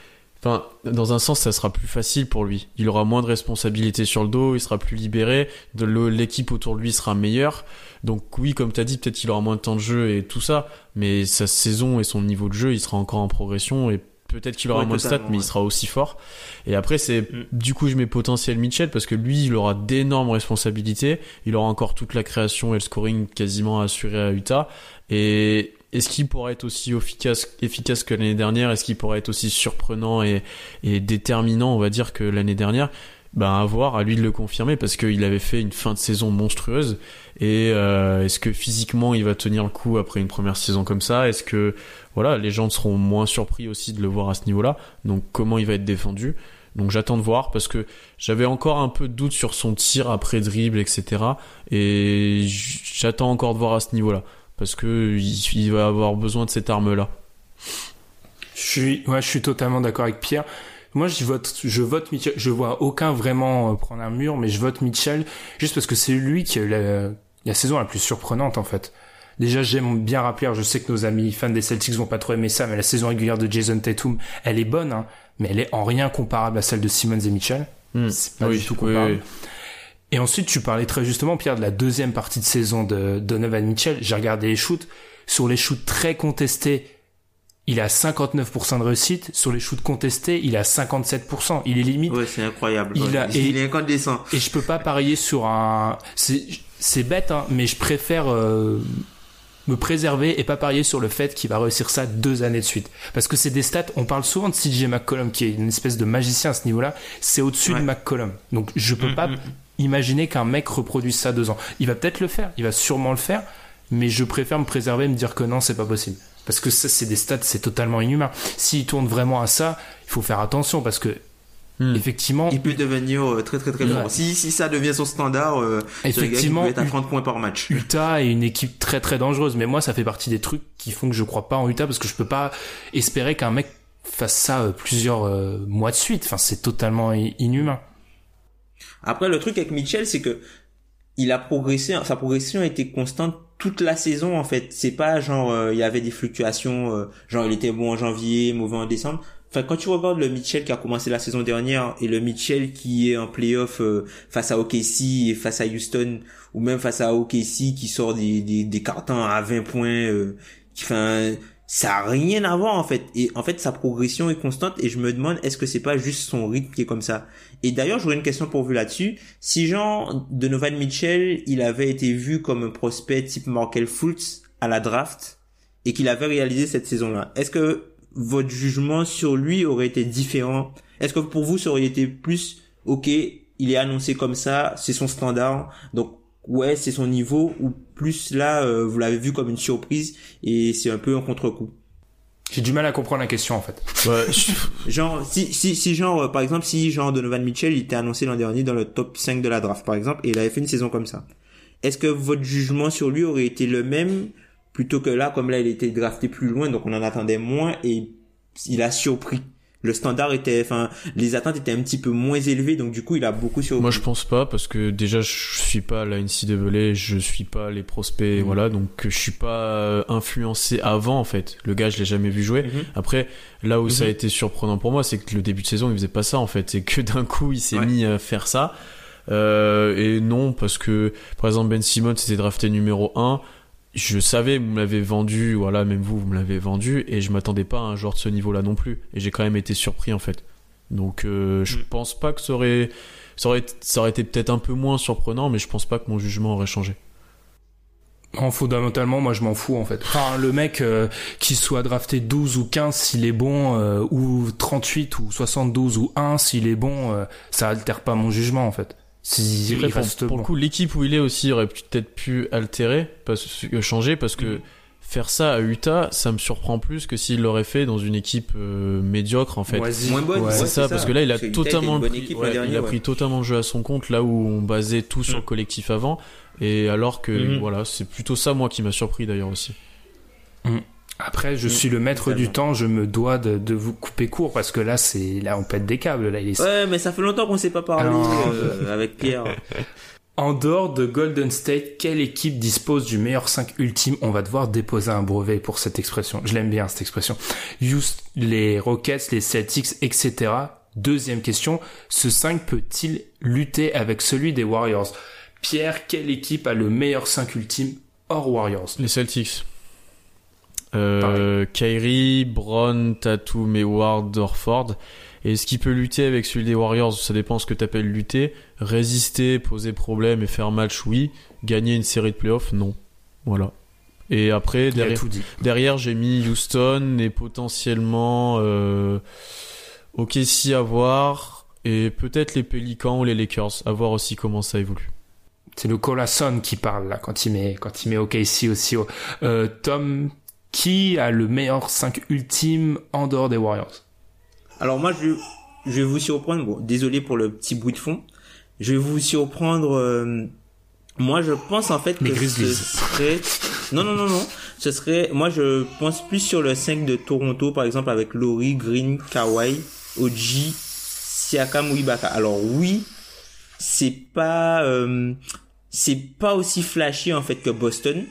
B: Enfin, dans un sens, ça sera plus facile pour lui. Il aura moins de responsabilités sur le dos, il sera plus libéré, de l'équipe autour de lui sera meilleure. Donc oui, comme tu as dit, peut-être qu'il aura moins de temps de jeu et tout ça, mais sa saison et son niveau de jeu, il sera encore en progression et peut-être qu'il aura
C: Ouais,
B: moins de stats, mais il sera aussi fort. Et après, c'est
C: Mm.
B: du coup, je mets potentiel Mitchell parce que lui, il aura d'énormes responsabilités. Il aura encore toute la création et le scoring quasiment assuré à Utah. Et est-ce qu'il pourra être aussi efficace, efficace que l'année dernière? Est-ce qu'il pourra être aussi surprenant et, déterminant, on va dire, que l'année dernière? Ben à voir, à lui de le confirmer parce qu'il avait fait une fin de saison monstrueuse. Et euh, est-ce que physiquement il va tenir le coup après une première saison comme ça? Est-ce que voilà, les gens seront moins surpris aussi de le voir à ce niveau-là? Donc comment il va être défendu? Donc j'attends de voir parce que j'avais encore un peu de doute sur son tir après dribble, etc. Et j'attends encore de voir à ce niveau-là parce que il, il va avoir besoin de cette arme-là.
A: Je suis, ouais, je suis totalement d'accord avec Pierre. Moi, je vote, je vote Mitchell. Je vois aucun vraiment euh, prendre un mur, mais je vote Mitchell juste parce que c'est lui qui a eu la, la saison la plus surprenante, en fait. Déjà, j'aime bien rappeler, je sais que nos amis fans des Celtics vont pas trop aimer ça, mais la saison régulière de Jason Tatum, elle est bonne, hein, mais elle est en rien comparable à celle de Simmons et Mitchell.
B: Hmm.
A: C'est pas
B: Oui,
A: du tout
B: oui,
A: comparable.
B: oui.
A: Et ensuite, tu parlais très justement, Pierre, de la deuxième partie de saison de Donovan Mitchell. J'ai regardé les shoots. Sur les shoots très contestés, il a 59% de réussite. Sur les shoots contestés, il a 57%. Il est limite.
C: Ouais, c'est incroyable.
A: Il
C: Ouais.
A: a-
C: il
A: et-
C: est incandescent.
A: Et je peux pas parier sur un. C'est bête, hein, mais je préfère euh, me préserver et pas parier sur le fait qu'il va réussir ça deux années de suite. Parce que c'est des stats. On parle souvent de CJ McCollum qui est une espèce de magicien à ce niveau-là. C'est au-dessus
C: Ouais.
A: de McCollum. Donc je peux
C: Mm,
A: pas
C: mm.
A: Imaginer qu'un mec reproduise ça deux ans. Il va peut-être le faire. Il va sûrement le faire. Mais je préfère me préserver et me dire que non, c'est pas possible. Parce que ça, c'est des stats, c'est totalement inhumain. S'il tourne vraiment à ça, il faut faire attention parce que
B: Hmm.
A: effectivement,
C: Il peut devenir euh, très très très
A: Ouais.
C: fort. Si, si ça devient son standard, euh, un gars qui
A: effectivement,
C: peut être à
A: U-
C: 30 points par match.
A: Utah est une équipe très très dangereuse, mais moi ça fait partie des trucs qui font que je crois pas en Utah parce que je peux pas espérer qu'un mec fasse ça euh, plusieurs euh, mois de suite. Enfin, c'est totalement inhumain.
C: Après, le truc avec Mitchell, c'est que il a progressé, sa progression a été constante toute la saison, en fait. C'est pas genre, euh, il y avait des fluctuations, euh, genre il était bon en janvier, mauvais en décembre. Enfin, quand tu regardes le Mitchell qui a commencé la saison dernière et le Mitchell qui est en playoff euh, face à OKC et face à Houston ou même face à OKC qui sort des, des, des cartons à 20 points, euh, qui, enfin, ça a rien à voir en fait. Et en fait, sa progression est constante et je me demande est-ce que c'est pas juste son rythme qui est comme ça? Et d'ailleurs, j'aurais une question pour vous là-dessus. Si Jean Donovan Mitchell, il avait été vu comme un prospect type Markel Fultz à la draft et qu'il avait réalisé cette saison-là, est-ce que votre jugement sur lui aurait été différent? Est-ce que pour vous ça aurait été plus ok, il est annoncé comme ça, c'est son standard, donc ouais c'est son niveau ou plus là euh, vous l'avez vu comme une surprise et c'est un peu un contre-coup
A: J'ai du mal à comprendre la question en fait.
B: Ouais,
C: Genre, si, si, si genre, euh, par exemple, si genre Donovan Mitchell, il était annoncé l'an dernier dans le top 5 de la draft, par exemple, et il avait fait une saison comme ça. Est-ce que votre jugement sur lui aurait été le même, plutôt que là, comme là, il était drafté plus loin, donc on en attendait moins, et il a surpris. Le standard était, enfin, les attentes étaient un petit peu moins élevées, donc du coup, il a beaucoup surpris.
B: Moi, je pense pas parce que déjà, je suis pas la NCAA, je suis pas les prospects,
C: Mhm.
B: voilà, donc je suis pas euh, influencé avant en fait. Le gars, je l'ai jamais vu jouer.
C: Mhm.
B: Après, là où ça a
C: Mhm.
B: été surprenant pour moi, c'est que le début de saison, il faisait pas ça en fait, c'est que d'un coup, il s'est
C: Ouais.
B: mis à faire ça. Euh, et non, parce que par exemple, Ben Simmons était drafté numéro 1 je savais, vous me l'avez vendu, voilà, même vous, vous me l'avez vendu, et je m'attendais pas à un joueur de ce niveau-là non plus. Et j'ai quand même été surpris en fait. Donc, euh, je
C: Mm.
B: pense pas que ça aurait, ça aurait, ça aurait été peut-être un peu moins surprenant, mais je pense pas que mon jugement aurait changé.
A: En fondamentalement, moi je m'en fous en fait. Enfin, le mec euh, qui soit drafté 12 ou 15 s'il est bon, euh, ou 38 ou 72 ou 1 s'il est bon, euh, ça altère pas mon jugement en fait. Si, il
B: pour,
A: reste
B: pour
A: bon.
B: le coup, l'équipe où il est aussi aurait peut-être pu altérer, parce que changer, parce que faire ça à Utah, ça me surprend plus que s'il l'aurait fait dans une équipe euh, médiocre en fait.
A: Moisi.
C: Moins bonne,
A: Ouais.
C: ouais,
B: c'est ça, parce que là, il a
C: Parce
B: totalement pris,
C: équipe
B: ouais,
C: l'an dernier,
B: il a
C: ouais.
B: pris totalement le jeu à son compte, là où on basait tout sur
C: Mm.
B: le collectif avant. Et alors que,
C: Mhm.
B: voilà, c'est plutôt ça, moi, qui m'a surpris d'ailleurs aussi.
A: Après, je suis le maître du temps, je me dois de, de vous couper court parce que là, c'est là on pète des câbles. Là, il est
C: Ouais, mais ça fait longtemps qu'on s'est pas parlé
A: Alors-
C: euh, avec Pierre.
A: En dehors de Golden State, quelle équipe dispose du meilleur 5 ultime? On va devoir déposer un brevet pour cette expression. Je l'aime bien cette expression. Houston, les Rockets, les Celtics, etc. Deuxième question, ce 5 peut-il lutter avec celui des Warriors? Pierre, quelle équipe a le meilleur 5 ultime hors Warriors?
B: Les Celtics. Euh, Kyrie, Brown, Tatum, Ward, Orford. Et est-ce qu'il peut lutter avec celui des Warriors Ça dépend ce que t'appelles lutter. Résister, poser problème et faire match, oui. Gagner une série de playoffs, non. Voilà. Et après,
A: Il
B: derrière, j'ai mis Houston et potentiellement euh, OKC à voir. Et peut-être les Pelicans ou les Lakers. À voir aussi comment ça évolue.
A: C'est le Colason qui parle là quand il met quand il met OKC aussi. Euh, Tom, qui a le meilleur 5 ultime en dehors des Warriors?
C: Alors moi, je, je vais vous surprendre. Bon, désolé pour le petit bruit de fond. Je vais vous surprendre. euh, moi, je pense en fait
A: Les
C: que ce serait. Non, non, non, non. Ce serait. Moi, je pense plus sur le 5 de Toronto, par exemple, avec Laurie, Green, Kawhi, Oji, Siakam ou Ibaka. Alors oui, c'est pas. euh, c'est pas aussi flashy en fait que Boston.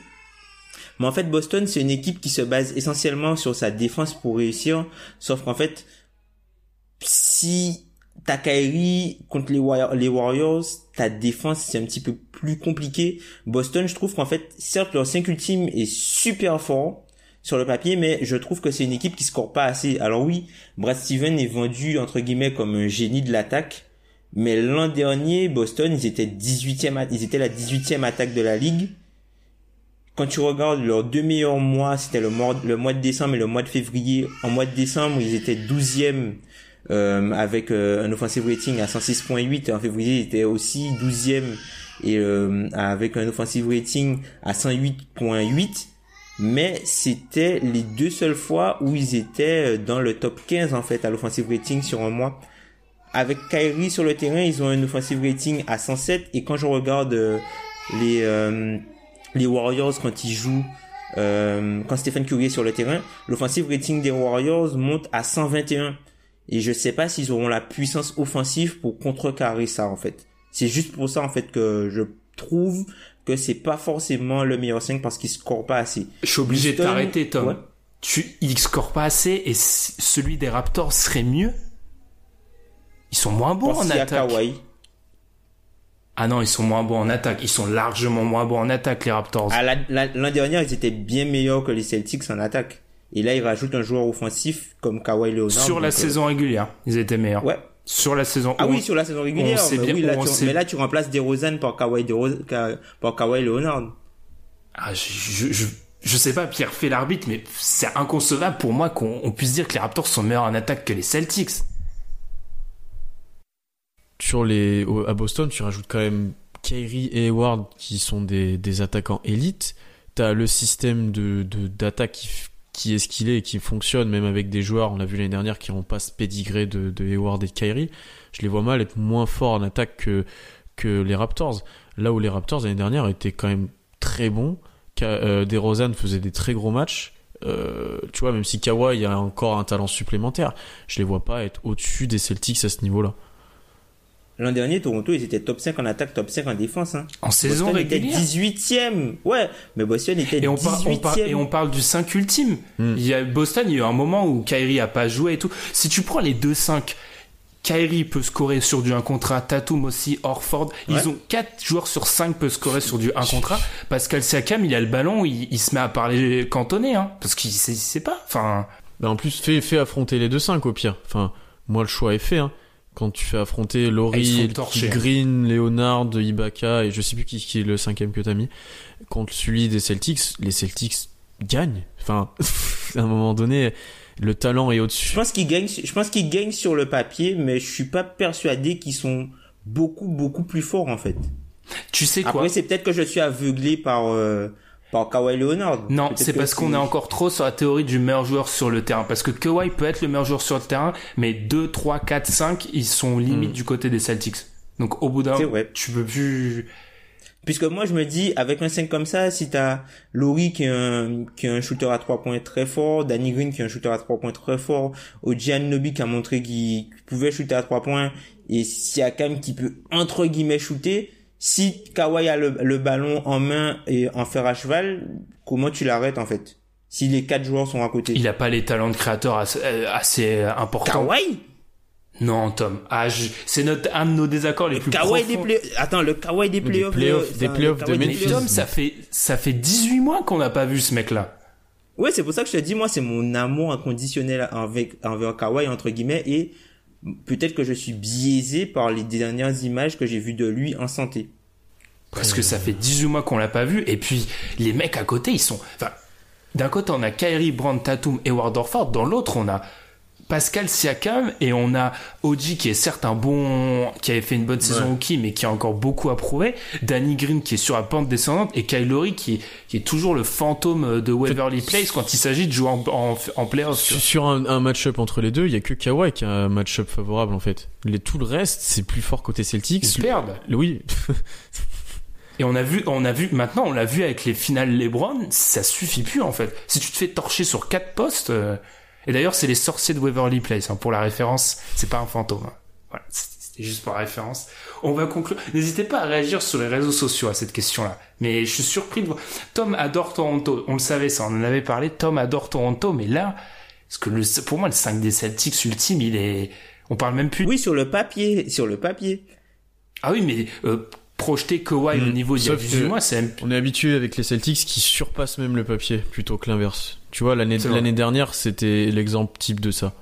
C: Mais en fait, Boston, c'est une équipe qui se base essentiellement sur sa défense pour réussir. Sauf qu'en fait, si t'as Kyrie contre les, Warriors, ta défense, c'est un petit peu plus compliqué. Boston, je trouve qu'en fait, certes, leur 5 ultime est super fort sur le papier, mais je trouve que c'est une équipe qui score pas assez. Alors oui, Brad Steven est vendu, entre guillemets, comme un génie de l'attaque. Mais l'an dernier, Boston, ils étaient 18e, a- ils étaient la 18e attaque de la ligue. Quand tu regardes leurs deux meilleurs mois, c'était le mois, le mois de décembre et le mois de février. En mois de décembre, ils étaient 12e euh, avec euh, un offensive rating à 106.8. En février, ils étaient aussi 12e et euh, avec un offensive rating à 108.8. Mais c'était les deux seules fois où ils étaient euh, dans le top 15 en fait à l'offensive rating sur un mois. Avec Kyrie sur le terrain, ils ont un offensive rating à 107 et quand je regarde euh, les euh, les Warriors quand ils jouent euh, quand Stephen Curry est sur le terrain, l'offensive rating des Warriors monte à 121 et je sais pas s'ils auront la puissance offensive pour contrecarrer ça en fait. C'est juste pour ça en fait que je trouve que c'est pas forcément le meilleur 5 parce qu'ils scorent pas assez.
A: Je suis obligé de t'arrêter, Tom.
C: ouais.
A: Tu, il score pas assez et celui des Raptors serait mieux? Ils sont moins bons en attaque.
C: Kawhi.
A: Ah non, ils sont moins bons en attaque. Ils sont largement moins bons en attaque, les Raptors.
C: Ah, la- la- L'an dernier, ils étaient bien meilleurs que les Celtics en attaque. Et là, ils rajoutent un joueur offensif comme Kawhi Leonard.
A: Sur la
C: euh,
A: saison régulière, ils étaient meilleurs.
C: Ouais.
A: Sur la saison.
C: Ah oui, sur la saison régulière.
A: on
C: mais,
A: bien-
C: oui, là,
A: on
C: tu, mais là, tu remplaces DeRozan par Kawhi, DeRozan, par Kawhi Leonard.
A: Ah, je, je, je, je sais pas, Pierre fait l'arbitre, mais c'est inconcevable pour moi qu'on on puisse dire que les Raptors sont meilleurs en attaque que les Celtics.
B: Sur les, à Boston, tu rajoutes quand même Kyrie et Hayward qui sont des, des attaquants élites. T'as le système de, d'attaque qui, qui est ce qu'il est et qui fonctionne, même avec des joueurs, on l'a vu l'année dernière, qui n'ont pas ce pédigré de, de Hayward et de Kyrie. Je les vois mal être moins forts en attaque que, que les Raptors. Là où les Raptors l'année dernière étaient quand même très bons. Euh, DeRozan faisait des très gros matchs. Euh, tu vois, même si Kawhi a encore un talent supplémentaire, je les vois pas être au-dessus des Celtics à ce niveau-là.
C: L'an dernier, Toronto, ils étaient top 5 en attaque, top 5 en défense. Hein.
A: En saison
C: Boston était
A: régulière.
C: 18ème. Ouais, mais Boston était
A: Et on, par- on, par-
C: 18ème.
A: et on parle du 5 ultime.
B: Hmm.
A: Il y a Boston, il y a eu un moment où Kyrie a pas joué et tout. Si tu prends les 2-5, Kyrie peut scorer sur du 1 contre 1, Tatum aussi, Orford. Ils
C: Ouais.
A: ont 4 joueurs sur 5 peuvent scorer sur du 1 contre 1. Pascal Siakam, il a le ballon, il, il se met à parler cantonné, hein. Parce qu'il sait, sait pas. Enfin,
B: Bah en plus, fais, fais affronter les 2-5 au pire. Enfin, moi, le choix est fait. Hein. Quand tu fais affronter Laurie. Green, Leonard, Ibaka et je sais plus qui, qui est le cinquième que t'as mis, contre celui des Celtics, les Celtics gagnent. Enfin, à un moment donné, le talent est
C: Je
B: au-dessus.
C: pense qu'ils gagnent, je pense qu'ils gagnent sur le papier, mais je suis pas persuadé qu'ils sont beaucoup, beaucoup plus forts, en fait.
A: tu sais quoi?
C: Après, c'est peut-être que je suis aveuglé par, euh, par Kawhi Leonard.
A: Non, c'est parce qu'on est encore trop sur la théorie du meilleur joueur sur le terrain. Parce que Kawhi peut être le meilleur joueur sur le terrain, mais 2, 3, 4, 5, ils sont limite
B: Mm.
A: du côté des Celtics. Donc au bout d'un
C: vrai.
A: tu peux plus...
C: Puisque moi, je me dis, avec un 5 comme ça, si t'as Laurie qui est un, qui est un shooter à 3 points très fort, Danny Green qui est un shooter à 3 points très fort, Oji Anunoby qui a montré qu'il pouvait shooter à 3 points, et Siakam qui peut, entre guillemets, shooter, si Kawhi a le, le ballon en main et en fer à cheval, comment tu l'arrêtes, en fait? Si les quatre joueurs sont à côté.
A: Il a pas les talents de créateur assez, euh, assez importants.
C: Kawhi?
A: Non, Tom. Ah, je- c'est notre, un de nos désaccords les
C: Le
A: plus
C: Kawhi des
A: profonds.
C: play... Attends, le Kawhi des
B: Des
C: playoffs. le-
B: des playoffs de
C: des
B: Memphis.
A: Tom, ça fait, ça fait 18 mois qu'on n'a pas vu ce mec-là.
C: Ouais, c'est pour ça que je te dis, moi, c'est mon amour inconditionnel avec, envers Kawhi, entre guillemets, et peut-être que je suis biaisé par les dernières images que j'ai vues de lui en santé.
A: Parce que ça fait 18 mois qu'on l'a pas vu. Et puis, les mecs à côté, ils sont, enfin, d'un côté, on a Kyrie, Brand, Tatum et Ward Orford. Dans l'autre, on a Pascal Siakam et on a Oji qui est certes un bon, qui avait fait une bonne saison au qui, mais qui a encore beaucoup à prouver. Danny Green qui est sur la pente descendante et Kyle Lowry qui, qui est toujours le fantôme de Waverly Place quand il s'agit de jouer en, en, en playoff. tu
B: Sur un, un match-up entre les deux, il y a que Kawhi qui a un match-up favorable en fait. Les, tout le reste, c'est plus fort côté Celtics.
A: Ils perdent.
B: Oui,
A: Et on a vu, on a vu, maintenant on l'a vu avec les finales LeBron, ça suffit plus en fait. Si tu te fais torcher sur quatre postes, euh, et d'ailleurs c'est les sorciers de Waverly Place, hein, pour la référence, c'est pas un fantôme. hein. Voilà, c'était juste pour la référence. On va conclure. N'hésitez pas à réagir sur les réseaux sociaux à cette question-là. Mais je suis surpris de voir. Tom adore Toronto, on le savait ça, on en avait parlé. Tom adore Toronto, mais là, parce que le, pour moi le 5 des Celtics ultime, il est, on parle même plus.
C: Oui, sur le papier, sur le papier.
A: Ah oui, mais euh, projeter Kawhi
B: Mm.
A: au niveau d'il y a
B: Sauf
A: 18
B: que-
A: mois, c'est même
B: on est habitué avec les Celtics qui surpassent même le papier plutôt que l'inverse. Tu vois, l'année dernière, c'était l'exemple type de ça.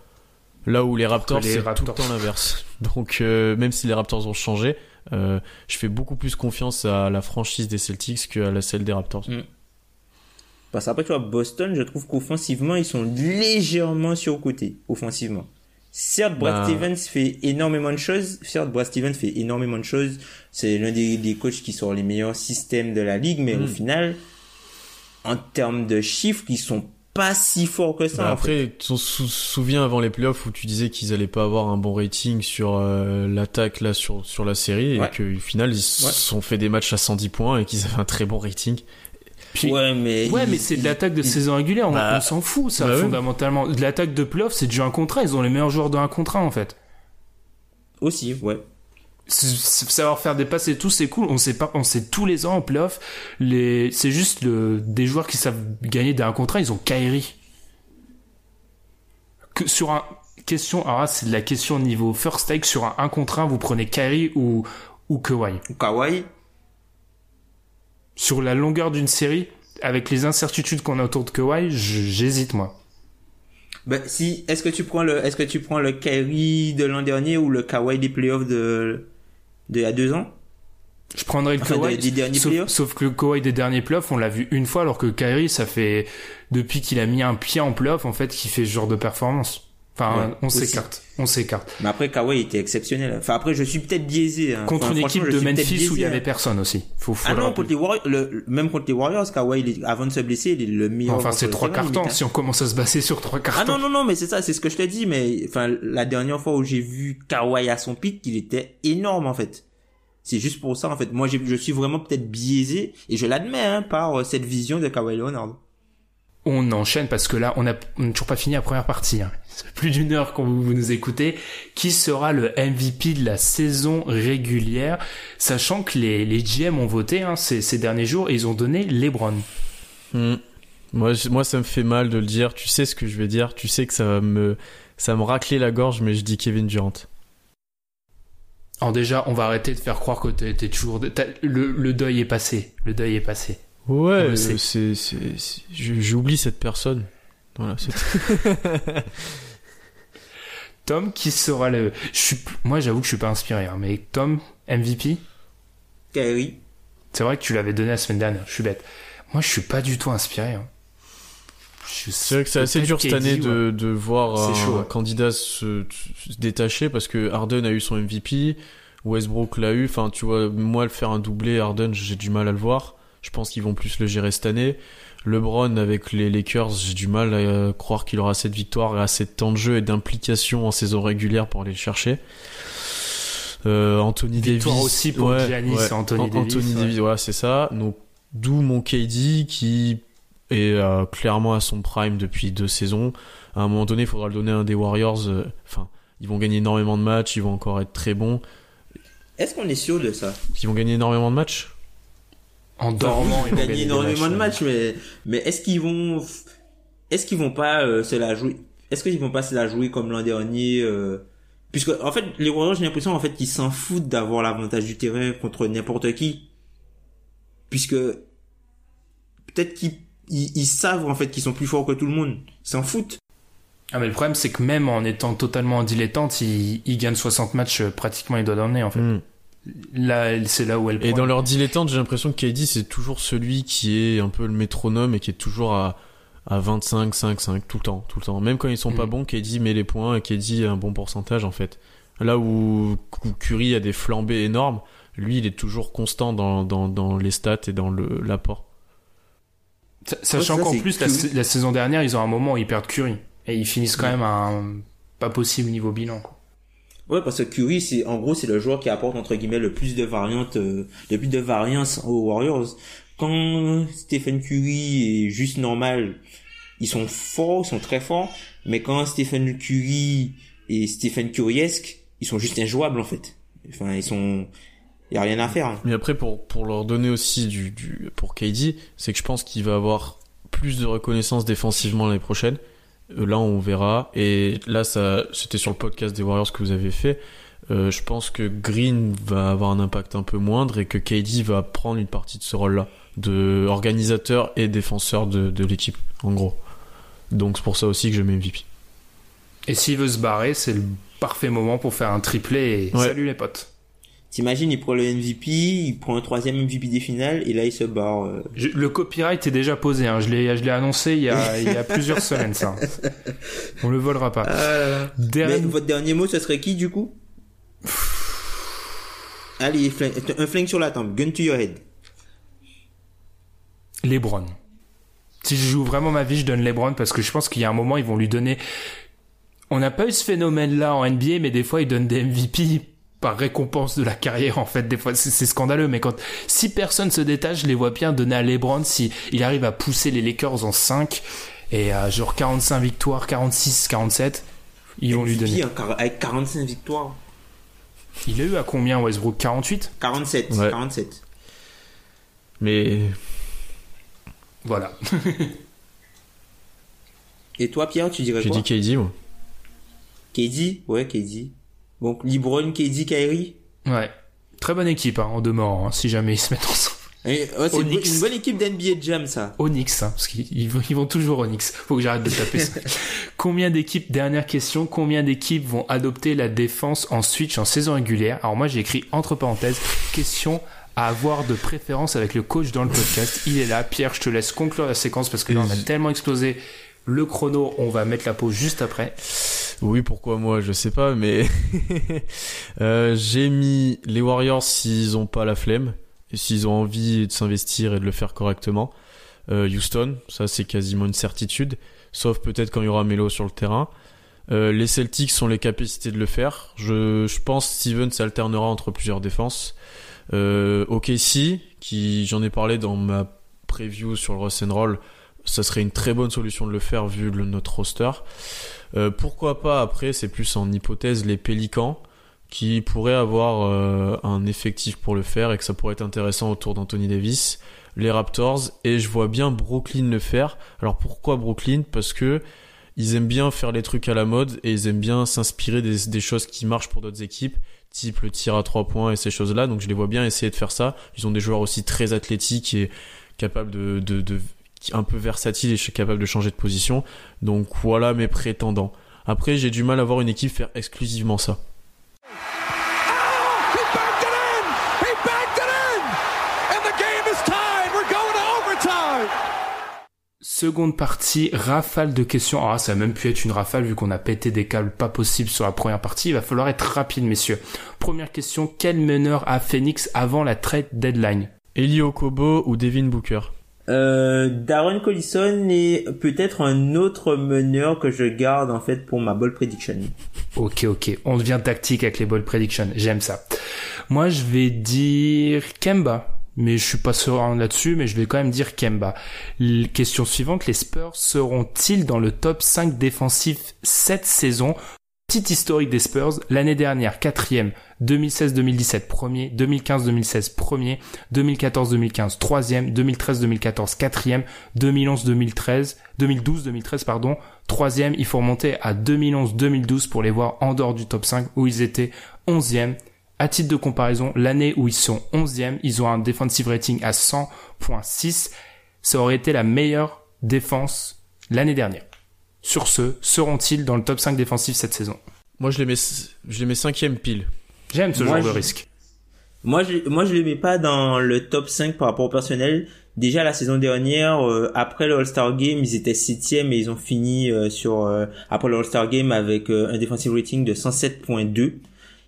B: Là où les Raptors,
A: les
B: c'est tout le temps l'inverse. Donc, euh, même si les Raptors ont changé, euh, je fais beaucoup plus confiance à la franchise des Celtics qu'à la celle des Raptors.
C: Parce qu'après, tu vois, Boston, je trouve qu'offensivement, ils sont légèrement surcotés, offensivement. Certes, Brad
B: Bah.
C: Stevens fait énormément de choses. Certes, Brad Stevens fait énormément de choses. C'est l'un des, des coachs qui sort les meilleurs systèmes de la ligue, mais
B: Mm.
C: au final, en termes de chiffres, ils sont pas si forts que ça.
B: Bah
C: fait.
B: après, tu te sou- souviens avant les playoffs où tu disais qu'ils allaient pas avoir un bon rating sur euh, l'attaque là sur sur la série
C: Ouais.
B: et qu'au final ils se
C: Ouais.
B: sont fait des matchs à 110 points et qu'ils avaient un très bon rating.
A: Puis-
C: ouais, mais,
A: Ouais, mais c'est de l'attaque de saison régulière, on,
C: Bah,
A: on s'en fout, ça,
B: bah oui.
A: fondamentalement. De l'attaque de playoff, c'est du 1 contre 1, ils ont les meilleurs joueurs de 1 contre 1, en fait.
C: Aussi, ouais.
A: Savoir faire des passes et tout, c'est cool. On sait pas, on sait tous les ans en playoff, les, c'est juste le, des joueurs qui savent gagner des 1 contre 1, ils ont Kyrie. Que sur un, question, alors là, c'est de la question au niveau first take, sur un 1 contre 1, vous prenez Kyrie ou, ou Kawhi.
C: Ou Kawhi.
A: Sur la longueur d'une série, avec les incertitudes qu'on a autour de Kawhi, j'hésite, moi.
C: Ben, si, est-ce que tu prends le, est-ce que tu prends le Kyrie de l'an dernier ou le Kawhi des playoffs de, de il y a deux ans?
A: Je prendrais le
C: Enfin,
A: Kawhi.
C: des- des derniers
A: sauf,
C: playoffs.
A: sauf que le Kawhi des derniers playoffs, on l'a vu une fois, alors que Kyrie, ça fait depuis qu'il a mis un pied en playoff, en fait, qu'il fait ce genre de performance. Enfin,
C: Ouais,
A: on s'écarte. On s'écarte.
C: Mais après, Kawhi était exceptionnel. Enfin, après, je suis peut-être biaisé. hein.
A: Contre
C: Enfin,
A: une équipe de Memphis où il y avait
C: hein.
A: personne aussi. Faut, faut
C: Ah non, contre les Warriors, le, même contre les Warriors, Kawhi, il est- avant de se blesser, il est le meilleur.
A: Enfin, c'est trois quarts temps.
C: hein.
A: Si on commence à se baser sur trois quarts
C: Ah
A: temps.
C: non, non, non, mais c'est ça, c'est ce que je te dis, mais, enfin, la dernière fois où j'ai vu Kawhi à son pic, il était énorme, en fait. C'est juste pour ça, en fait. Moi, je suis vraiment peut-être biaisé, et je l'admets, hein, par euh, cette vision de Kawhi Leonard.
A: On enchaîne parce que là, on n'a toujours pas fini la première partie. Hein. C'est plus d'une heure qu'on vous, vous nous écoutez. Qui sera le MVP de la saison régulière? Sachant que les, les GM ont voté hein, ces, ces derniers jours et ils ont donné LeBron.
B: Hmm. Moi, je- moi, ça me fait mal de le dire. Tu sais ce que je vais dire. Tu sais que ça va me, ça me racler la gorge, mais je dis Kevin Durant.
A: Alors déjà, on va arrêter de faire croire que t'es toujours... le deuil est passé. Le deuil est passé.
B: Ouais, c'est, c'est, c'est- je- j'oublie cette personne. Voilà, c'est
A: Tom, qui sera le... Je suis... Moi, j'avoue que je suis pas inspiré. hein, mais Tom, MVP
C: Kyrie.
A: C'est vrai que tu l'avais donné la semaine dernière. Je suis bête. Moi, je suis pas du tout inspiré. hein.
B: C'est vrai que c'est assez dur cette année de, de voir un
A: chaud, ouais.
B: candidat se, se détacher parce que Harden a eu son MVP, Westbrook l'a eu. Enfin, tu vois, moi, le faire un doublé, Harden, j'ai du mal à le voir. Je pense qu'ils vont plus le gérer cette année. LeBron avec les Lakers, j'ai du mal à euh, croire qu'il aura cette victoire et assez de temps de jeu et d'implication en saison régulière pour aller le chercher. Euh, Anthony
A: Victoire
B: Davis
A: aussi pour Giannis et Anthony
B: An-
A: Davis,
B: Anthony
A: ouais.
B: Davis, voilà, c'est ça. Donc, d'où mon KD qui est euh, clairement à son prime depuis deux saisons. À un moment donné, il faudra le donner à un des Warriors. euh, Enfin, ils vont gagner énormément de matchs, ils vont encore être très bons.
C: Est-ce qu'on est sûr de ça?
B: Ils vont gagner énormément de matchs?
A: En dormant,
C: ils
A: des
C: énormément de
A: matchs,
C: mais, mais est-ce qu'ils vont, est-ce qu'ils vont pas euh, se la jouer, est-ce qu'ils vont pas se la jouer comme l'an dernier, euh, puisque en fait les Warriors j'ai l'impression en fait qu'ils s'en foutent d'avoir l'avantage du terrain contre n'importe qui, puisque peut-être qu'ils ils, ils savent en fait qu'ils sont plus forts que tout le monde, ils s'en foutent.
A: Ah mais le problème c'est que même en étant totalement en dilettante, il, il gagne 60 matchs euh, pratiquement il doit donner en fait.
B: Mm.
A: Là c'est là où elle
B: Et dans leur dilettante, j'ai l'impression que KD, c'est toujours celui qui est un peu le métronome et qui est toujours à, à 25, 5, 5, tout le temps, tout le temps. Même quand ils sont
A: Mm.
B: pas bons, KD met les points et KD a un bon pourcentage, en fait. Là où, où Curry a des flambées énormes, lui, il est toujours constant dans, dans, dans les stats et dans l'apport.
A: Sa- Sachant qu'en plus la, saison dernière ils ont un moment où ils perdent Curry et ils finissent quand même à un pas possible niveau bilan. Quoi.
C: Ouais, parce que Curry, c'est en gros c'est le joueur qui apporte entre guillemets le plus de variantes, euh, le plus de variance aux Warriors. Quand Stephen Curry est juste normal, ils sont forts, ils sont très forts. Mais quand Stephen Curry et Stephen Curryesque, ils sont juste injouables en fait. Enfin, ils sont, y a rien à faire. hein.
B: Mais après, pour, pour leur donner aussi du, du pour KD, c'est que je pense qu'il va avoir plus de reconnaissance défensivement l'année prochaine. Là, on verra. Et là, ça, c'était sur le podcast des Warriors que vous avez fait. Euh, je pense que Green va avoir un impact un peu moindre et que KD va prendre une partie de ce rôle-là de organisateur et défenseur de, de l'équipe, en gros. Donc c'est pour ça aussi que je mets MVP.
A: Et s'il veut se barrer, c'est le parfait moment pour faire un triplé et
B: Ouais.
A: salut les potes.
C: T'imagines, il prend le MVP, il prend un troisième MVP des finales et là il se barre. euh.
A: Je- le copyright est déjà posé, hein. je l'ai je l'ai annoncé il y a, il y a plusieurs semaines ça. On le volera pas.
C: Ah là là. Mais
A: Dernier-
C: votre dernier mot, ce serait qui du coup? Allez, flingue- un flingue sur la tempe, gun to your head.
A: LeBron. Si je joue vraiment ma vie, je donne LeBron parce que je pense qu'il y a un moment, ils vont lui donner. On n'a pas eu ce phénomène-là en NBA, mais des fois, ils donnent des MVP par récompense de la carrière, en fait. Des fois, c'est scandaleux, mais quand, si personne se détache, je les vois bien donner à LeBron si il arrive à pousser les Lakers en 5 et à genre 45 victoires, 46, 47, ils vont lui donner.
C: hein, avec 45 victoires.
A: Il a eu à combien Westbrook? 48
C: 47,
B: Ouais.
C: 47.
B: Mais
A: Voilà.
C: Et toi, Pierre, tu dirais
B: j'ai
C: quoi?
B: dit KD, moi.
C: KD Ouais, KD. Donc, LeBron, KD, Kyrie.
A: Ouais. Très bonne équipe, hein, en demeurant, hein, si jamais ils se mettent ensemble.
C: Ouais, c'est une, bonne équipe d'NBA Jam, ça.
A: Onyx, hein, parce qu'ils ils vont, ils vont toujours Onyx. Faut que j'arrête de taper ça. combien d'équipes, dernière question, combien d'équipes vont adopter la défense en switch en saison régulière? Alors moi j'ai écrit entre parenthèses, question à avoir de préférence avec le coach dans le podcast. Il est là. Pierre, je te laisse conclure la séquence parce que là, on a tellement explosé le chrono. On va mettre la pause juste après.
B: Oui, pourquoi moi, je sais pas, mais euh, j'ai mis les Warriors s'ils ont pas la flemme et s'ils ont envie de s'investir et de le faire correctement. Euh, Houston, ça c'est quasiment une certitude, sauf peut-être quand il y aura Melo sur le terrain. Euh, les Celtics ont les capacités de le faire. Je, je pense Steven s'alternera entre plusieurs défenses. Euh, OKC, qui j'en ai parlé dans ma preview sur le Ross Roll, ça serait une très bonne solution de le faire vu notre roster. Euh, pourquoi pas après, c'est plus en hypothèse les Pélicans qui pourraient avoir euh, un effectif pour le faire et que ça pourrait être intéressant autour d'Anthony Davis, les Raptors et je vois bien Brooklyn le faire. Alors pourquoi Brooklyn? Parce que ils aiment bien faire les trucs à la mode et ils aiment bien s'inspirer des, choses qui marchent pour d'autres équipes, type le tir à trois points et ces choses-là. Donc je les vois bien essayer de faire ça. Ils ont des joueurs aussi très athlétiques et capables de un peu versatile et capable de changer de position. Donc voilà mes prétendants. Après, j'ai du mal à voir une équipe faire exclusivement ça.
A: Seconde partie, rafale de questions. Ah, ça va même pu être une rafale vu qu'on a pété des câbles pas possible sur la première partie. Il va falloir être rapide, messieurs. Première question, quel meneur a Phoenix avant la trade deadline?
B: Elio Kobo ou Devin Booker?
C: Euh, Darren Collison et peut-être un autre meneur que je garde en fait pour ma ball prediction.
A: Ok, ok. On devient tactique avec les ball prediction. J'aime ça. Moi, je vais dire Kemba. Mais je suis pas sûr là-dessus, mais je vais quand même dire Kemba. Question suivante, les Spurs seront-ils dans le top 5 défensif cette saison? Petite historique des Spurs, l'année dernière, quatrième, 2016-2017, premier, 2015-2016, premier, 2014-2015, troisième, 2013-2014, quatrième, 2011-2013, 2012-2013, pardon, troisième, il faut remonter à 2011-2012 pour les voir en dehors du top 5 où ils étaient onzième. À titre de comparaison, l'année où ils sont onzième, ils ont un defensive rating à 100.6. Ça aurait été la meilleure défense l'année dernière. Sur ce, seront-ils dans le top 5 défensif cette saison?
B: Moi, je les mets, je les mets cinquième pile.
A: J'aime ce genre de risque.
C: Moi, je, moi, je les mets pas dans le top 5 par rapport au personnel. Déjà la saison dernière, euh, après le All-Star Game, ils étaient septième et ils ont fini euh, sur euh, après le All-Star Game avec un defensive rating de 107.2.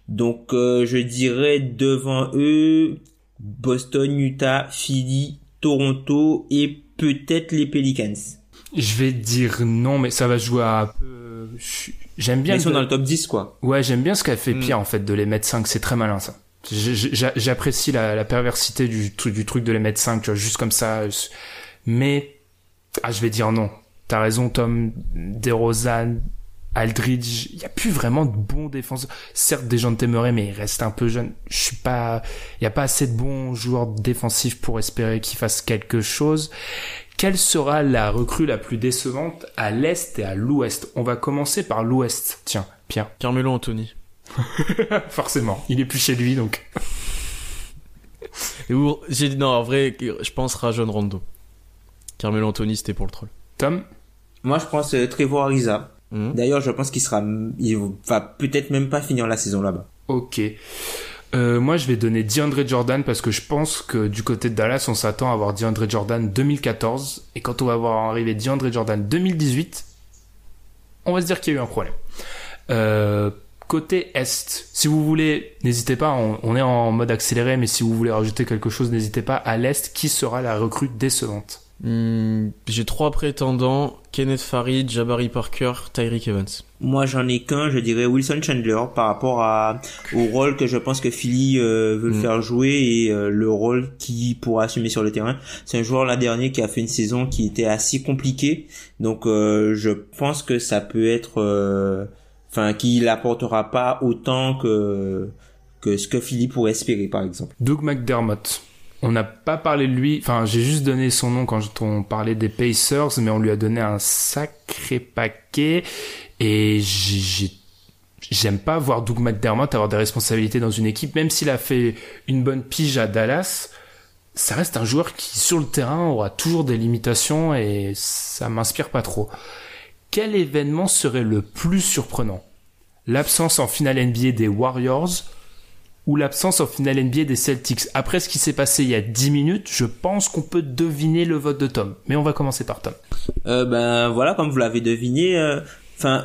C: Donc, je dirais devant eux Boston, Utah, Philly, Toronto et peut-être les Pelicans.
A: Je vais dire non, mais ça va jouer à un peu. J'aime bien.
C: ils sont dans le top 10, quoi.
A: Ouais, j'aime bien ce qu'a fait mm. Pierre, en fait, de les mettre 5. C'est très malin, ça. J'apprécie la, la, perversité du, du truc de les mettre 5, tu vois, juste comme ça. Mais, ah, je vais dire non. T'as raison, Tom. DeRozan, Aldridge, il y a plus vraiment de bons défenseurs. Certes, des gens de Temeray, mais il reste un peu jeune. Je suis pas, il y a pas assez de bons joueurs défensifs pour espérer qu'ils fassent quelque chose. Quelle sera la recrue la plus décevante à l'Est et à l'Ouest? On va commencer par l'Ouest. Tiens, Pierre.
B: Carmelo Anthony.
A: Forcément, il est plus chez lui donc.
B: J'ai dit non, en vrai, je pense Rajon Rondo. Carmelo Anthony, c'était pour le troll.
A: Tom?
C: Moi, je pense euh, Trevor Ariza. Hmm. D'ailleurs, je pense qu'il sera, il va peut-être même pas finir la saison là-bas.
A: Ok. Euh, moi, je vais donner DeAndre Jordan parce que je pense que du côté de Dallas, on s'attend à avoir DeAndre Jordan 2014. Et quand on va voir arriver DeAndre Jordan 2018, on va se dire qu'il y a eu un problème. Euh, côté Est, si vous voulez, n'hésitez pas, on, est en mode accéléré, mais si vous voulez rajouter quelque chose, n'hésitez pas. À l'Est, qui sera la recrue décevante?
B: Hmm, J'ai trois prétendants, Kenneth Farid, Jabari Parker, Tyreek Evans.
C: Moi, j'en ai qu'un, je dirais Wilson Chandler par rapport à au rôle que je pense que Philly euh, veut le mm. faire jouer et euh, le rôle qu'il pourra assumer sur le terrain. C'est un joueur l'an dernier qui a fait une saison qui était assez compliquée, donc euh, je pense que ça peut être, enfin, qu'il apportera pas autant que que ce que Philly pourrait espérer, par exemple.
A: Doug McDermott. On n'a pas parlé de lui, enfin j'ai juste donné son nom quand on parlait des Pacers, mais on lui a donné un sacré paquet. Et j'aime pas voir Doug McDermott avoir des responsabilités dans une équipe, même s'il a fait une bonne pige à Dallas. Ça reste un joueur qui, sur le terrain, aura toujours des limitations et ça m'inspire pas trop. Quel événement serait le plus surprenant? L'absence en finale NBA des Warriors ou l'absence en finale NBA des Celtics Après ce qui s'est passé il y a 10 minutes, je pense qu'on peut deviner le vote de Tom. Mais on va commencer par Tom.
C: Euh, ben voilà, comme vous l'avez deviné, euh,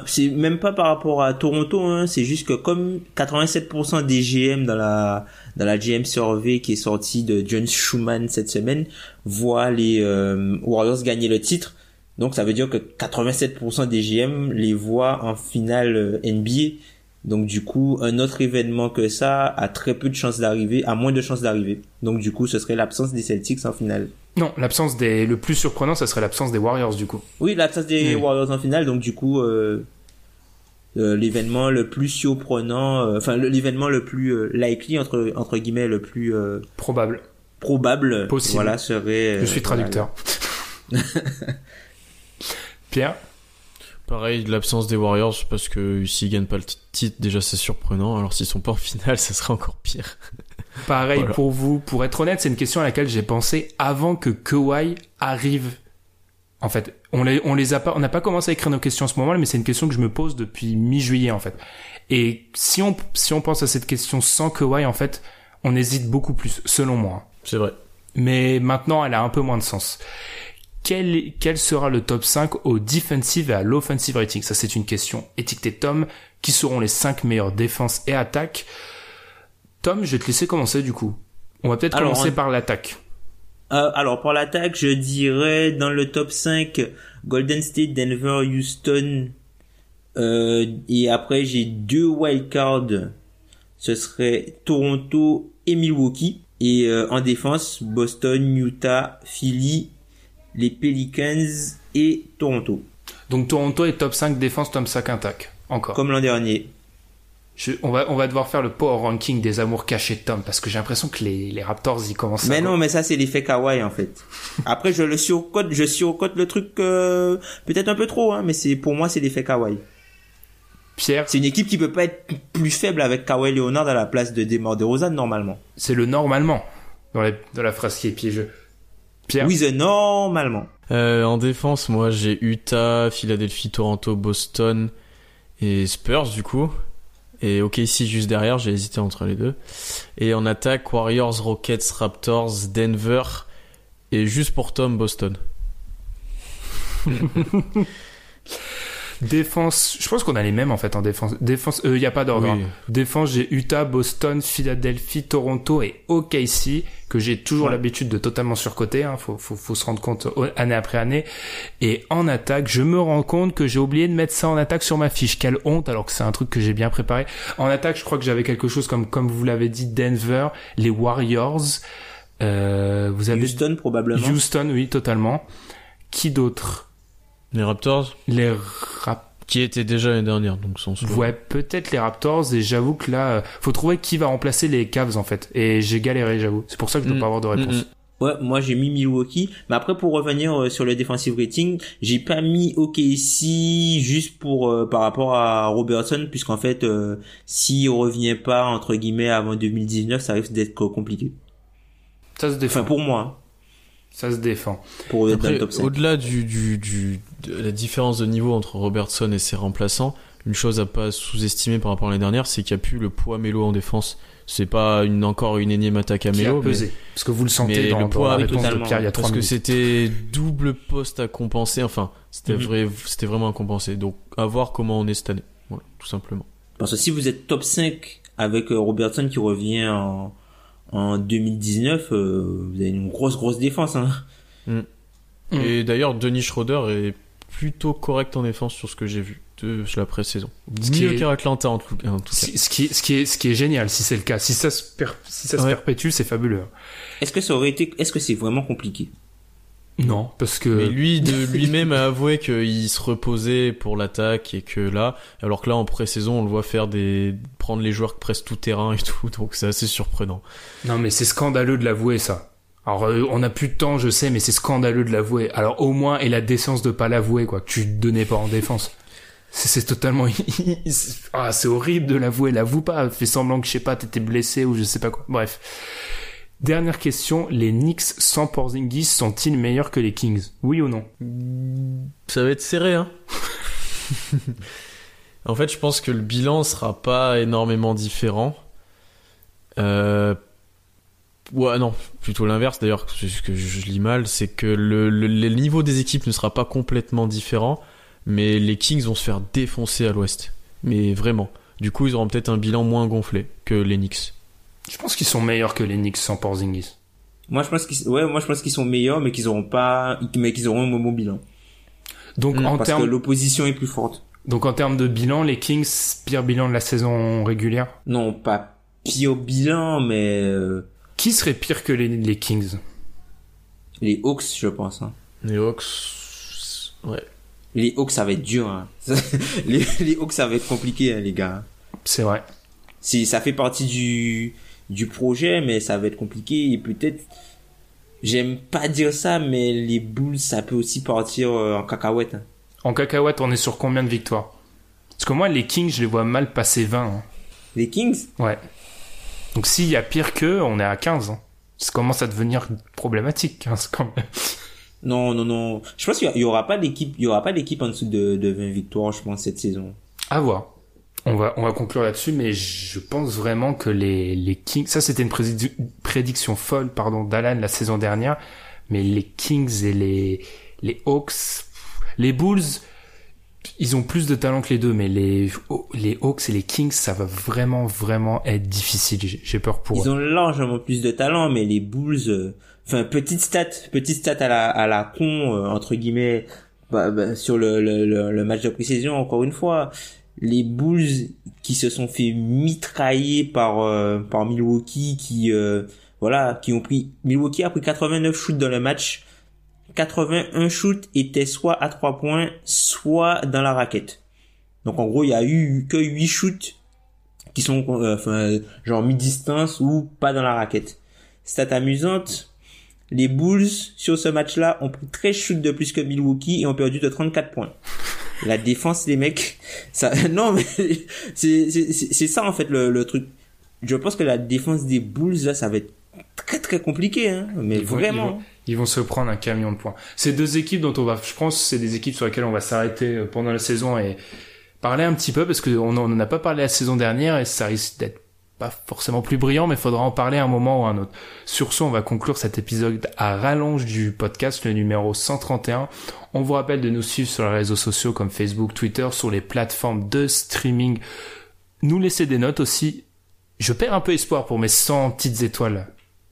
C: c'est même pas par rapport à Toronto, hein, c'est juste que comme 87% des GM dans la dans la GM survey qui est sortie de John Schumann cette semaine voient les euh, Warriors gagner le titre. Donc ça veut dire que 87% des GM les voient en finale euh, NBA. Donc du coup, un autre événement que ça a très peu de chances d'arriver, a moins de chances d'arriver. Donc du coup, ce serait l'absence des Celtics en finale.
A: Non, l'absence des. Le plus surprenant, ça serait l'absence des Warriors du coup.
C: Oui, l'absence des. Warriors en finale. Donc du coup, euh, euh, l'événement le plus surprenant, euh, enfin l'événement le plus euh, likely entre entre guillemets, le plus
A: Probable.
C: probable,
A: Possible.
C: voilà serait.
A: Je suis traducteur. Pierre?
B: Pareil, l'absence des Warriors, parce que s'ils gagnent pas le titre, déjà c'est surprenant. Alors s'ils sont pas en finale, ça serait encore pire.
A: Pareil
B: Voilà.
A: pour vous. Pour être honnête, c'est une question à laquelle j'ai pensé avant que Kawhi arrive. En fait, on les, on les a pas, on n'a pas commencé à écrire nos questions en ce moment, mais c'est une question que je me pose depuis mi-juillet en fait. Et si on, si on pense à cette question sans Kawhi, en fait, on hésite beaucoup plus, selon moi.
B: C'est vrai.
A: Mais maintenant, elle a un peu moins de sens. Quel, quel sera le top 5 au defensive et à l'offensive rating? Ça, c'est une question étiquetée Tom. Qui seront les 5 meilleures défenses et attaques? Tom, je vais te laisser commencer du coup. On va peut-être commencer
C: on-
A: par l'attaque.
C: Euh, alors pour l'attaque, je dirais dans le top 5 Golden State, Denver, Houston. Euh, et après j'ai deux wildcards. Ce serait Toronto et Milwaukee. Et euh, en défense, Boston, Utah, Philly, les Pelicans et Toronto.
A: Donc Toronto est top 5 défense, top 5 attaque. Encore.
C: Comme l'an dernier.
A: Je- on, va, on va devoir faire le power ranking des amours cachés de Tom parce que j'ai l'impression que les, les Raptors y commencent à...
C: Mais non, mais ça c'est l'effet kawaii en fait. Après je le surcote, je surcote le truc euh, peut-être un peu trop, hein, mais c'est pour moi c'est l'effet kawaii.
A: Pierre,
C: C'est une équipe qui peut pas être plus faible avec Kawhi Leonard à la place de Demar DeRozan normalement.
A: c'est le normalement dans, la phrase qui est piégeux. Pierre,
C: Oui, normalement.
B: Euh, en défense, moi j'ai Utah, Philadelphie, Toronto, Boston et Spurs du coup. Et OKC juste derrière, j'ai hésité entre les deux. Et en attaque, Warriors, Rockets, Raptors, Denver et juste pour Tom, Boston.
A: défense, je pense qu'on a les mêmes en fait en défense. Défense, il y a pas d'ordre.
B: Oui.
A: hein. Défense, j'ai Utah, Boston, Philadelphie, Toronto et OKC que j'ai toujours
C: Ouais.
A: l'habitude de totalement surcoter. Hein. Faut, faut, faut se rendre compte euh, année après année. Et en attaque, je me rends compte que j'ai oublié de mettre ça en attaque sur ma fiche. Quelle honte alors que c'est un truc que j'ai bien préparé. En attaque, je crois que j'avais quelque chose comme comme vous l'avez dit, Denver, les Warriors. Euh, vous avez
C: Houston probablement.
A: Houston, oui, totalement. Qui d'autre?
B: Les Raptors,
A: Les Raptors.
B: qui étaient déjà l'année dernière, donc sans souci.
A: Ouais, peut-être les Raptors et j'avoue que là, euh, faut trouver qui va remplacer les Cavs en fait. Et j'ai galéré, j'avoue. C'est pour ça que je dois
B: Mm.
A: pas avoir de réponse.
B: Mm, mm.
C: Ouais, moi j'ai mis Milwaukee, mais après pour revenir euh, sur le defensive rating, j'ai pas mis OKC juste pour euh, par rapport à Robertson puisqu'en fait euh, s'il revient pas entre guillemets avant 2019, ça risque d'être compliqué.
A: Ça se défend.
C: Enfin pour moi,
A: Ça se défend.
C: pour être dans
B: Après,
C: le top 5.
B: au-delà du, du, du, la différence de niveau entre Robertson et ses remplaçants, une chose à pas sous-estimer par rapport à l'année dernière, c'est qu'il n'y a plus le poids Mélo en défense. C'est pas une, encore une énième attaque à Mélo, mais-
A: pesé Parce que vous le sentez
B: mais
A: dans,
B: le
A: dans
B: poids,
A: la
B: oui,
A: réponse de
C: totalement.
A: Pierre il y a trois
B: parce que c'était double poste à compenser. Enfin, c'était
C: Mhm.
B: vrai, c'était vraiment à compenser. Donc, à voir comment on est cette année. Voilà, tout simplement.
C: Parce que si vous êtes top 5 avec euh, Robertson qui revient en, en 2019, euh, vous avez une grosse grosse défense. Hein.
A: Mm.
B: Et d'ailleurs, Denis Schroeder est plutôt correct en défense sur ce que j'ai vu de la pré-saison.
A: Qui
B: Mieux
A: est-
B: qu'à Atlanta en tout, en tout cas.
A: Ce ce qui, ce qui est, ce qui est génial, si c'est le cas, si ça se, per- si ça se
B: Ouais.
A: perpétue, c'est fabuleux.
C: Est-ce que ça aurait été, est-ce que c'est vraiment compliqué?
A: Non, parce que
B: Mais lui, de lui-même, a avoué qu'il se reposait pour l'attaque et que là, alors que là, en pré-saison, on le voit faire des, prendre les joueurs presque tout terrain et tout, donc c'est assez surprenant.
A: non, mais c'est scandaleux de l'avouer ça. Alors euh, on a plus de temps, je sais, mais c'est scandaleux de l'avouer. Alors au moins et la décence de pas l'avouer quoi, que tu te donnais pas en défense. C'est c'est totalement ah c'est horrible de l'avouer. L'avoue pas, fais semblant que je sais pas, t'étais blessé ou je sais pas quoi. Bref. Dernière question, les Knicks sans Porzingis sont-ils meilleurs que les Kings? Oui ou non?
B: Ça va être serré, hein. en fait, je pense que le bilan sera pas énormément différent. Euh, ouais, non, plutôt l'inverse d'ailleurs, c'est ce que je lis mal, c'est que le, le, le niveau des équipes ne sera pas complètement différent, mais les Kings vont se faire défoncer à l'ouest. Mais vraiment. Du coup, ils auront peut-être un bilan moins gonflé que les Knicks.
A: Je pense qu'ils sont meilleurs que les Knicks sans Porzingis.
C: Moi, je pense qu'ils, ouais, moi, je pense qu'ils sont meilleurs, mais qu'ils auront pas, mais qu'ils auront un bon bilan.
A: Donc en
C: Parce
A: termes
C: que l'opposition est plus forte.
A: donc en termes de bilan, les Kings pire bilan de la saison régulière?
C: Non, pas pire bilan, mais euh,
A: Qui serait pire que les, les Kings?
C: Les Hawks, je pense. Hein.
B: Les Hawks. Ouais.
C: Les Hawks, ça va être dur. Hein. les, les Hawks, ça va être compliqué, hein, les gars.
A: C'est vrai.
C: Si ça fait partie du du projet, mais ça va être compliqué et peut-être. J'aime pas dire ça, mais les Bulls, ça peut aussi partir euh, en cacahuète. hein.
A: En cacahuète, on est sur combien de victoires? Parce que moi, les Kings, je les vois mal passer 20. hein.
C: Les Kings,
A: Ouais. Donc s'il y a pire qu'eux, on est à 15. hein. Ça commence à devenir problématique. hein, c'est quand même.
C: non, non, non. Je pense qu'il y aura pas d'équipe, il y aura pas d'équipe en dessous de, de 20 victoires, je pense, cette saison.
A: À voir. On va, on va conclure là-dessus, mais je pense vraiment que les, les Kings, ça c'était une prédic- prédiction folle, pardon, d'Alan la saison dernière, mais les Kings et les, les Hawks, les Bulls, ils ont plus de talent que les deux, mais les, les Hawks et les Kings, ça va vraiment, vraiment être difficile. J'ai peur pour
C: Ils
A: eux.
C: ont largement plus de talent, mais les Bulls, euh, enfin petite stat, petite stat à la à la con euh, entre guillemets bah, bah, sur le, le, le, le match de précision encore une fois, les Bulls qui se sont fait mitrailler par euh, par Milwaukee, qui euh, voilà, qui ont pris Milwaukee a pris 89 shoots dans le match. 81 shoots étaient soit à 3 points, soit dans la raquette. Donc en gros, il y a eu que 8 shoots qui sont euh, enfin genre mi-distance ou pas dans la raquette. Stat amusante, les Bulls sur ce match-là ont pris 13 shoots de plus que Milwaukee et ont perdu de 34 points. La défense les mecs, ça non mais c'est ça en fait le le truc. Je pense que la défense des Bulls là ça va être très très compliqué hein, mais
A: Ils
C: vraiment.
A: Vont, ils vont se prendre un camion de points. Ces deux équipes dont on va, je pense, c'est des équipes sur lesquelles on va s'arrêter euh, pendant la saison et parler un petit peu parce qu'on n'en a pas parlé la saison dernière et ça risque d'être pas forcément plus brillant, mais faudra en parler à un moment ou à un autre. Sur ce, on va conclure cet épisode à rallonge du podcast, le numéro 131. On vous rappelle de nous suivre sur les réseaux sociaux comme Facebook, Twitter, sur les plateformes de streaming. Nous laisser des notes aussi. Je perds un peu espoir pour mes 100 petites étoiles.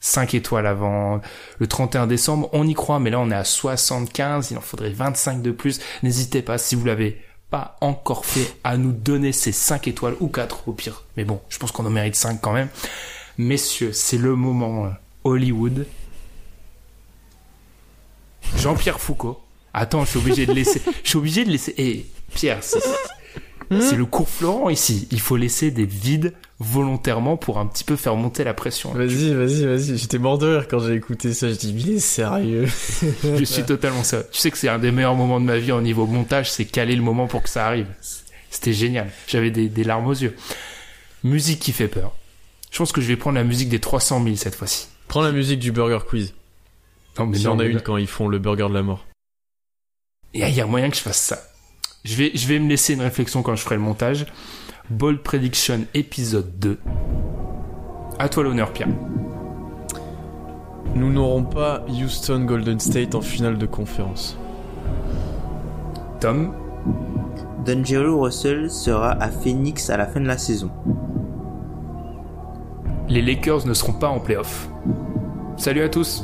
A: 5 étoiles avant le 31 décembre. On y croit, mais là on est à 75. Il en faudrait 25 de plus. N'hésitez pas, si vous l'avez pas encore fait, à nous donner ces 5 étoiles ou 4 au pire. Mais bon, je pense qu'on en mérite 5 quand même. Messieurs, c'est le moment euh, Hollywood. Jean-Pierre Foucault. Attends, je suis obligé de laisser. Je suis obligé de laisser. Eh, Pierre, c'est c'est le cours Florent ici. Il faut laisser des vides volontairement pour un petit peu faire monter la pression.
B: Vas-y, vas-y, vas-y. J'étais mort de rire quand j'ai écouté ça. Je dis, mais il est sérieux.
A: Je suis totalement ça. Tu sais que c'est un des meilleurs moments de ma vie au niveau montage, c'est caler le moment pour que ça arrive. C'était génial. J'avais des, des larmes aux yeux. Musique qui fait peur. Je pense que je vais prendre la musique des 300 000 cette fois-ci.
B: Prends la musique du Burger Quiz.
A: Non, mais
B: Il y
A: non,
B: en a une quand ils font le burger de la mort.
A: Il y, y a moyen que je fasse ça. Je vais, je vais me laisser une réflexion quand je ferai le montage. Bold Prediction épisode 2. À toi l'honneur, Pierre.
B: Nous n'aurons pas Houston Golden State en finale de conférence.
A: Tom,
C: D'Angelo Russell sera à Phoenix à la fin de la saison.
A: les Lakers ne seront pas en playoff. Salut à tous.